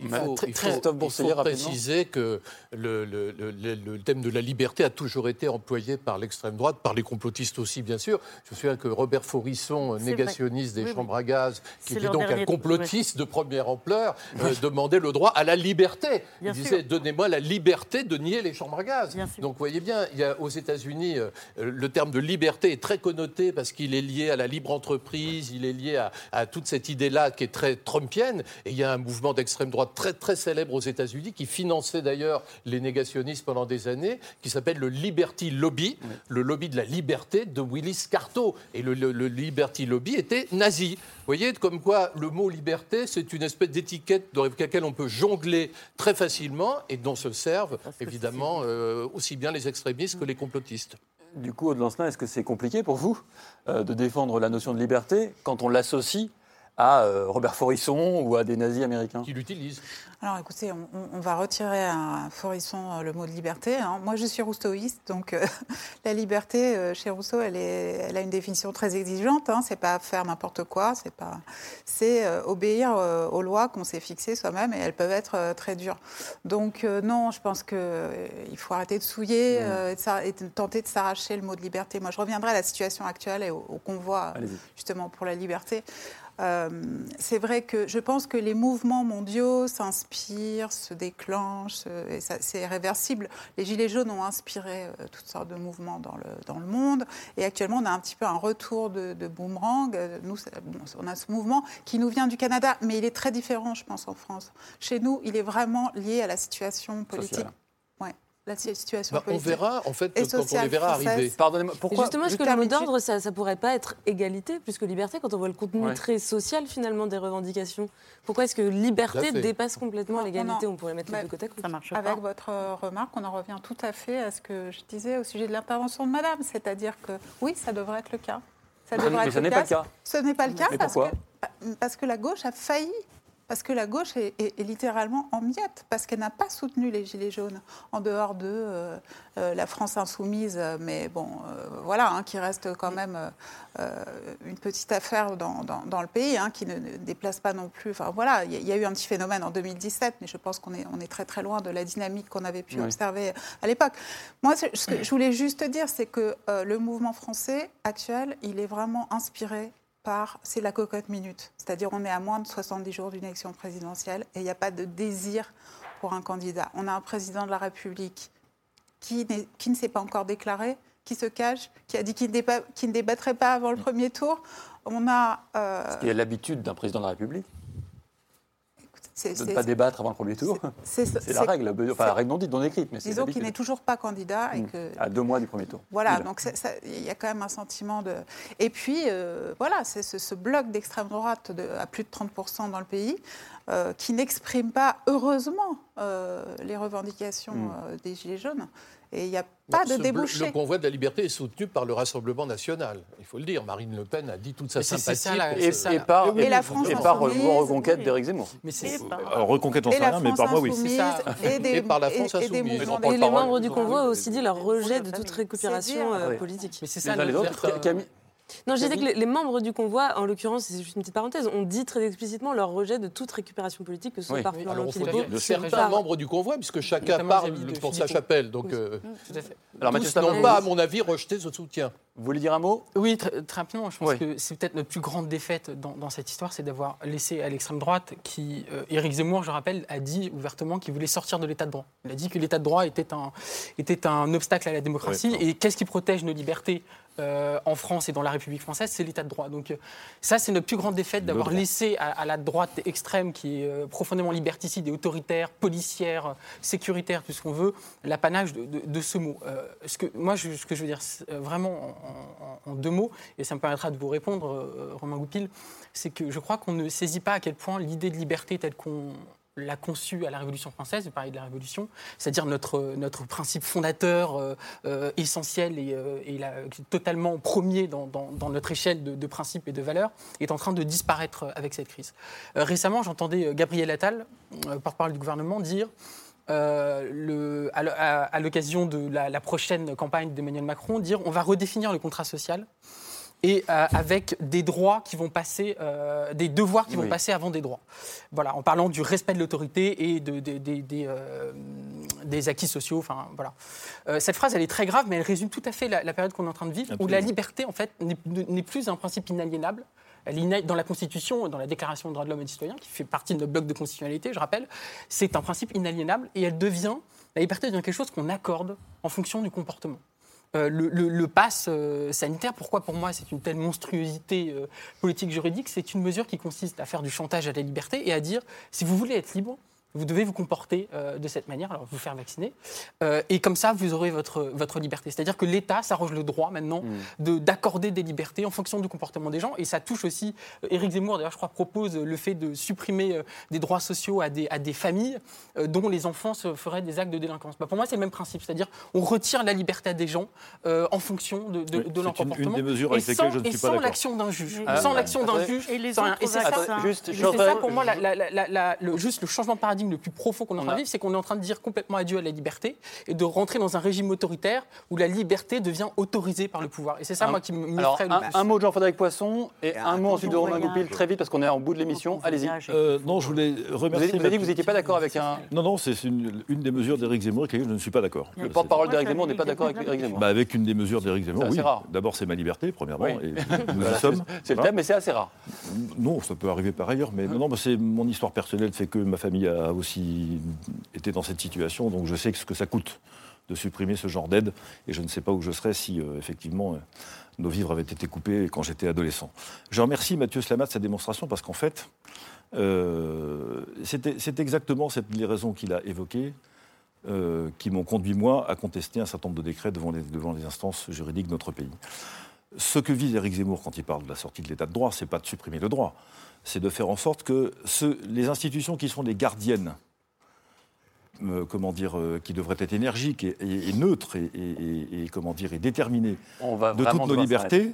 Il Ma- faut, il faut- Christophe il faut préciser que le, le- le- le- le thème de la liberté a toujours été employé par l'extrême droite, par les complotistes aussi, bien sûr. Je me souviens que Robert Forisson, C'est négationniste vrai. des Oui, oui. chambres à gaz, qui était donc un complotiste de première ampleur, euh, demandait le droit à la liberté. Bien il disait Donnez-moi la liberté de nier les chambres à gaz. Bien. Donc, vous voyez bien, il y a, aux États-Unis, euh, euh, le terme de liberté est très connoté parce qu'il est lié à la libre entreprise, il est lié à, à toute cette idée-là qui est très trumpienne. Et il y a un mouvement d'extrême droite très, très célèbre aux États-Unis qui finançait d'ailleurs les négationnistes pendant des années, qui s'appelle le Liberty Lobby, le lobby de la liberté de Willis Carto. Et le, le- le Liberty Lobby était nazi. Vous voyez, comme quoi le mot liberté, c'est une espèce d'étiquette avec laquelle on peut jongler très facilement et dont se servent évidemment euh, aussi bien les extrémistes que les complotistes. Du coup, Aude Lancelin, est-ce que c'est compliqué pour vous euh, de défendre la notion de liberté quand on l'associe à euh, Robert Forisson ou à des nazis américains Qui l'utilisent Alors écoutez, on, va retirer à Forisson euh, le mot de liberté. hein. Moi, je suis rousseauiste, donc euh, la liberté euh, chez Rousseau, elle, est, elle a une définition très exigeante. Hein. C'est pas faire n'importe quoi, c'est pas, c'est euh, obéir euh, aux lois qu'on s'est fixées soi-même, et elles peuvent être euh, très dures. Donc euh, non, je pense que euh, il faut arrêter de souiller euh, et, de, s'ar- et de tenter de s'arracher le mot de liberté. Moi, je reviendrai à la situation actuelle et au, au convoi justement pour la liberté. Euh, c'est vrai que je pense que les mouvements mondiaux s'inspirent, se déclenchent, se- et c'est réversible. Les Gilets jaunes ont inspiré euh, toutes sortes de mouvements dans le, dans le monde, et actuellement on a un petit peu un retour de, de boomerang. Euh, Nous, on a ce mouvement qui nous vient du Canada, mais il est très différent, je pense, en France. Chez nous, il est vraiment lié à la situation politique. La situation Bah, on verra en fait Et quand on les verra française. arriver. Pardonnez-moi, pourquoi justement, est-ce je que le mot d'ordre, ça, ça pourrait pas être égalité plus que liberté quand on voit le contenu Ouais. très social finalement des revendications Pourquoi est-ce que liberté dépasse complètement l'égalité. On pourrait mettre les Bah, deux côté à côté. Ça marche Avec pas. votre euh, remarque, on en revient tout à fait à ce que je disais au sujet de l'intervention de Madame, c'est-à-dire que oui, ça devrait être le cas. Ça Mais devrait mais être ça n'est pas le cas. Ce n'est pas le cas Mais parce que, parce que la gauche a failli. Parce que la gauche est, est- est littéralement en miettes, parce qu'elle n'a pas soutenu les Gilets jaunes, en dehors de euh, euh, la France insoumise, mais bon, euh, voilà, hein, qui reste quand même une petite affaire dans, dans- dans le pays, hein, qui ne, ne déplace pas non plus. Enfin voilà, il y, a- il y a eu un petit phénomène en 2017, mais je pense qu'on est, on est très très loin de la dynamique qu'on avait pu Oui. observer à l'époque. Moi, ce que je voulais juste dire, c'est que le mouvement français actuel, il est vraiment inspiré par, c'est la cocotte minute. C'est-à-dire, on est à moins de 70 jours d'une élection présidentielle et il n'y a pas de désir pour un candidat. On a un président de la République qui, ne s'est pas encore déclaré, qui se cache, qui a dit qu'il ne, débattrait pas avant le premier tour. On a. euh, y a l'habitude d'un président de la République de ne pas débattre avant le premier tour. c'est- la règle, enfin la règle non dite, non écrite, mais c'est Disons qu'il n'est toujours pas candidat et Mm. que À deux mois du premier tour. Voilà, donc il y a quand même un sentiment de. Et puis, euh, voilà, c'est ce, ce bloc d'extrême droite de, à plus de 30% dans le pays euh, qui n'exprime pas, heureusement, euh, les revendications Mm. euh, des Gilets jaunes. Et il n'y a pas Non, de débouché. Le convoi de la liberté est soutenu par le Rassemblement national. Il faut le dire. Marine Le Pen a dit toute sa sympathie. ça, Et, ça, et par, Et la France et par euh, reconquête oui. d'Éric Zemmour. Mais c'est. Et par- Alors, reconquête, on Et sait la rien, mais France par moi, oui. ça. et, des, Et par la France insoumise. Et les membres du convoi ont aussi dit leur rejet de toute récupération euh, Oui. politique. Mais c'est Les ça Non, je disais que les, membres du convoi, en l'occurrence, c'est juste une petite parenthèse, ont dit très explicitement leur rejet de toute récupération politique, que ce soit Oui. par Oui, il faut Philippot, de certains par- membres du convoi, puisque chacun Notamment parle de pour sa chapelle. Donc, Oui. euh, Tout à fait. Alors Mathieu n'ont pas, à mon avis, rejeté ce soutien. vous voulez dire un mot? Oui, très, très rapidement. Je pense Oui. que c'est peut-être notre plus grande défaite dans, dans cette histoire, c'est d'avoir laissé à l'extrême droite, qui, euh, Éric Zemmour, je rappelle, a dit ouvertement qu'il voulait sortir de l'état de droit. Il a dit que l'état de droit était un, était un obstacle à la démocratie. Et qu'est-ce qui protège nos libertés? Euh, en France et dans la République française C'est l'état de droit. Donc euh, ça, c'est notre plus grande défaite d'avoir laissé à, à la droite extrême, qui est euh, profondément liberticide et autoritaire, policière, sécuritaire, tout ce qu'on veut, l'apanage de, de- de ce mot. Ce, que, moi, je- ce que je veux dire vraiment en, en- en deux mots, et ça me permettra de vous répondre, Romain Goupil, c'est que je crois qu'on ne saisit pas à quel point l'idée de liberté telle qu'on l'a conçu à la Révolution française, vous parlez de la Révolution, c'est-à-dire notre, notre principe fondateur euh, euh, essentiel et, euh, totalement premier dans, notre échelle de, principes et de valeurs, est en train de disparaître avec cette crise. Récemment, j'entendais Gabriel Attal, porte-parole du gouvernement, dire à l'occasion de la, la prochaine campagne d'Emmanuel Macron, dire on va redéfinir le contrat social et euh, avec des droits qui vont passer, euh, des devoirs qui vont passer avant des droits. Voilà, en parlant du respect de l'autorité et de, de- euh, des acquis sociaux. Enfin, voilà. Cette phrase, elle est très grave, mais elle résume tout à fait la, la période qu'on est en train de vivre, où la liberté, en fait, n'est- plus un principe inaliénable. Elle est dans la Constitution, dans la Déclaration des droits de l'homme et du citoyen, qui fait partie de notre bloc de constitutionnalité, je rappelle, c'est un principe inaliénable et elle devient, la liberté devient quelque chose qu'on accorde en fonction du comportement. Euh, le, le- le pass euh, sanitaire, pourquoi pour moi c'est une telle monstruosité euh, politique juridique C'est une mesure qui consiste à faire du chantage à la liberté et à dire si vous voulez être libre, vous devez vous comporter euh, de cette manière, alors vous faire vacciner, Euh, et comme ça vous aurez votre, votre liberté. C'est-à-dire que l'État s'arroge le droit maintenant de- d'accorder des libertés en fonction du comportement des gens, et ça touche aussi, euh, Éric Zemmour d'ailleurs je crois propose le fait de supprimer euh, des droits sociaux à des, à des familles euh, dont les enfants se feraient des actes de délinquance. Bah, pour moi c'est le même principe, c'est-à-dire on retire la liberté à des gens euh, en fonction de, de, Oui, de leur c'est une- une comportement. des mesures et avec lesquelles sans, je ne et suis pas sans d'accord. l'action d'un juge. Ah, sans bah, l'action d'un juge. Et les sans Et c'est ça. Juste, et je ça pour moi, la- la- la- la- le, juste le changement de paradigme le plus profond qu'on est en train de vivre, c'est qu'on est en train de dire complètement adieu à la liberté et de rentrer dans un régime autoritaire où la liberté devient autorisée par le pouvoir. Et c'est ça, Un- moi, qui m- Alors, m'effraie le un, plus. un mot de Jean-Frédéric Poisson et un mot ensuite de Romain. Goupil, très vite, parce qu'on est en bout de l'émission. Allez-y. Euh, non, je voulais remercier. vous avez dit que vous n'étiez pas d'accord avec un. Non, non, c'est une, une des mesures d'Éric Zemmour avec lesquelles je ne suis pas d'accord. Le porte-parole d'Éric Zemmour n'est pas d'accord avec. Éric Zemmour. Bah, avec une des mesures d'Éric Zemmour, oui. rare. D'abord, c'est ma liberté, premièrement, Oui. et nous y sommes. C'est le thème, mais c'est assez rare. Non, ça peut arriver par ailleurs, mais non, non, bah, c'est mon histoire personnelle fait que ma famille a aussi été dans cette situation, donc je sais ce que ça coûte de supprimer ce genre d'aide, et je ne sais pas où je serais si euh, effectivement euh, nos vivres avaient été coupés quand j'étais adolescent. Je remercie Mathieu Slamat de sa démonstration parce qu'en fait, euh, c'est exactement les raisons qu'il a évoquées. qui m'ont conduit, moi, à contester un certain nombre de décrets devant les, devant les instances juridiques de notre pays. Ce que vise Éric Zemmour quand il parle de la sortie de l'état de droit, c'est pas de supprimer le droit, c'est de faire en sorte que ce- les institutions qui sont les gardiennes, euh, comment dire, euh, qui devraient être énergiques et, et- et neutres et, et- et- et, comment dire, et déterminées On va de toutes nos libertés,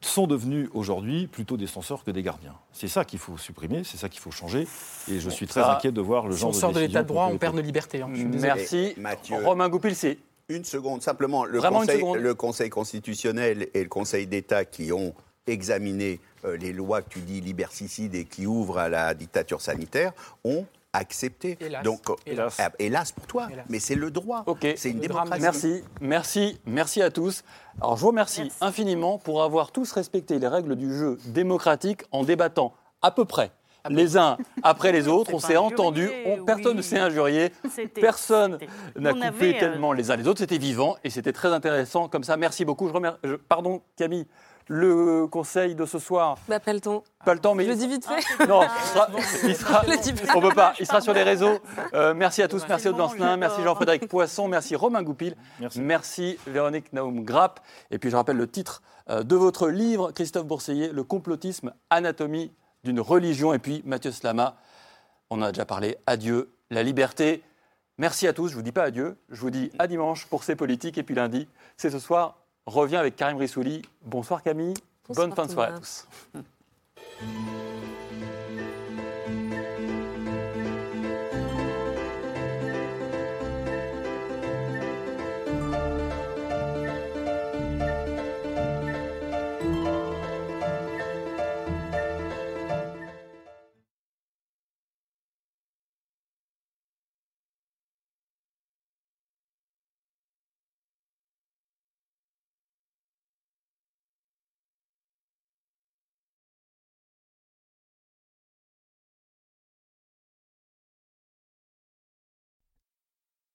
sont devenus aujourd'hui plutôt des censeurs que des gardiens. C'est ça qu'il faut supprimer, c'est ça qu'il faut changer, et je suis très ça, inquiet de voir le Si genre on de sort de l'état de droit, on perd nos libertés. hein. Merci. Mathieu. Romain Goupil, c'est Une seconde, simplement. Le Vraiment une conseil, seconde. le Conseil constitutionnel et le Conseil d'État qui ont examiné euh, les lois que tu dis liberticides et qui ouvrent à la dictature sanitaire ont accepté. Hélas. Donc, euh, Hélas. ah, hélas pour toi, Hélas. mais c'est le droit. OK. C'est une Le drame. démocratie. Merci, merci, merci à tous. Alors je vous remercie infiniment pour avoir tous respecté les règles du jeu démocratique en débattant à peu près les uns après les autres. On s'est injurié, entendu, on- personne oui. ne s'est injurié, personne n'a coupé avait, euh, tellement les uns les autres. C'était vivant et c'était très intéressant comme ça. Merci beaucoup. Je remercie, je- pardon Camille, le conseil de ce soir. Bah, pas le temps. Pas le temps, mais Je le dis vite fait. non, il sera, il sera- Je le dis pas. on peut pas. Il sera sur les réseaux. Euh, merci à tous. Merci C'est Aude bon, Lancelin, merci. Jean-Frédéric Poisson, merci Romain Goupil, Merci. Véronique Naoum Grapp. Et puis je rappelle le titre euh, de votre livre, Christophe Bourseiller, Le complotisme, anatomie d'une religion. Et puis Mathieu Slama, on en a déjà parlé. Adieu, la liberté. Merci à tous. Je vous dis pas adieu. Je vous dis à dimanche pour ces politiques. Et puis lundi, c'est ce soir. Revient avec Karim Rissouli. Bonsoir Camille. Bonsoir, Bonne fin de soirée à tous.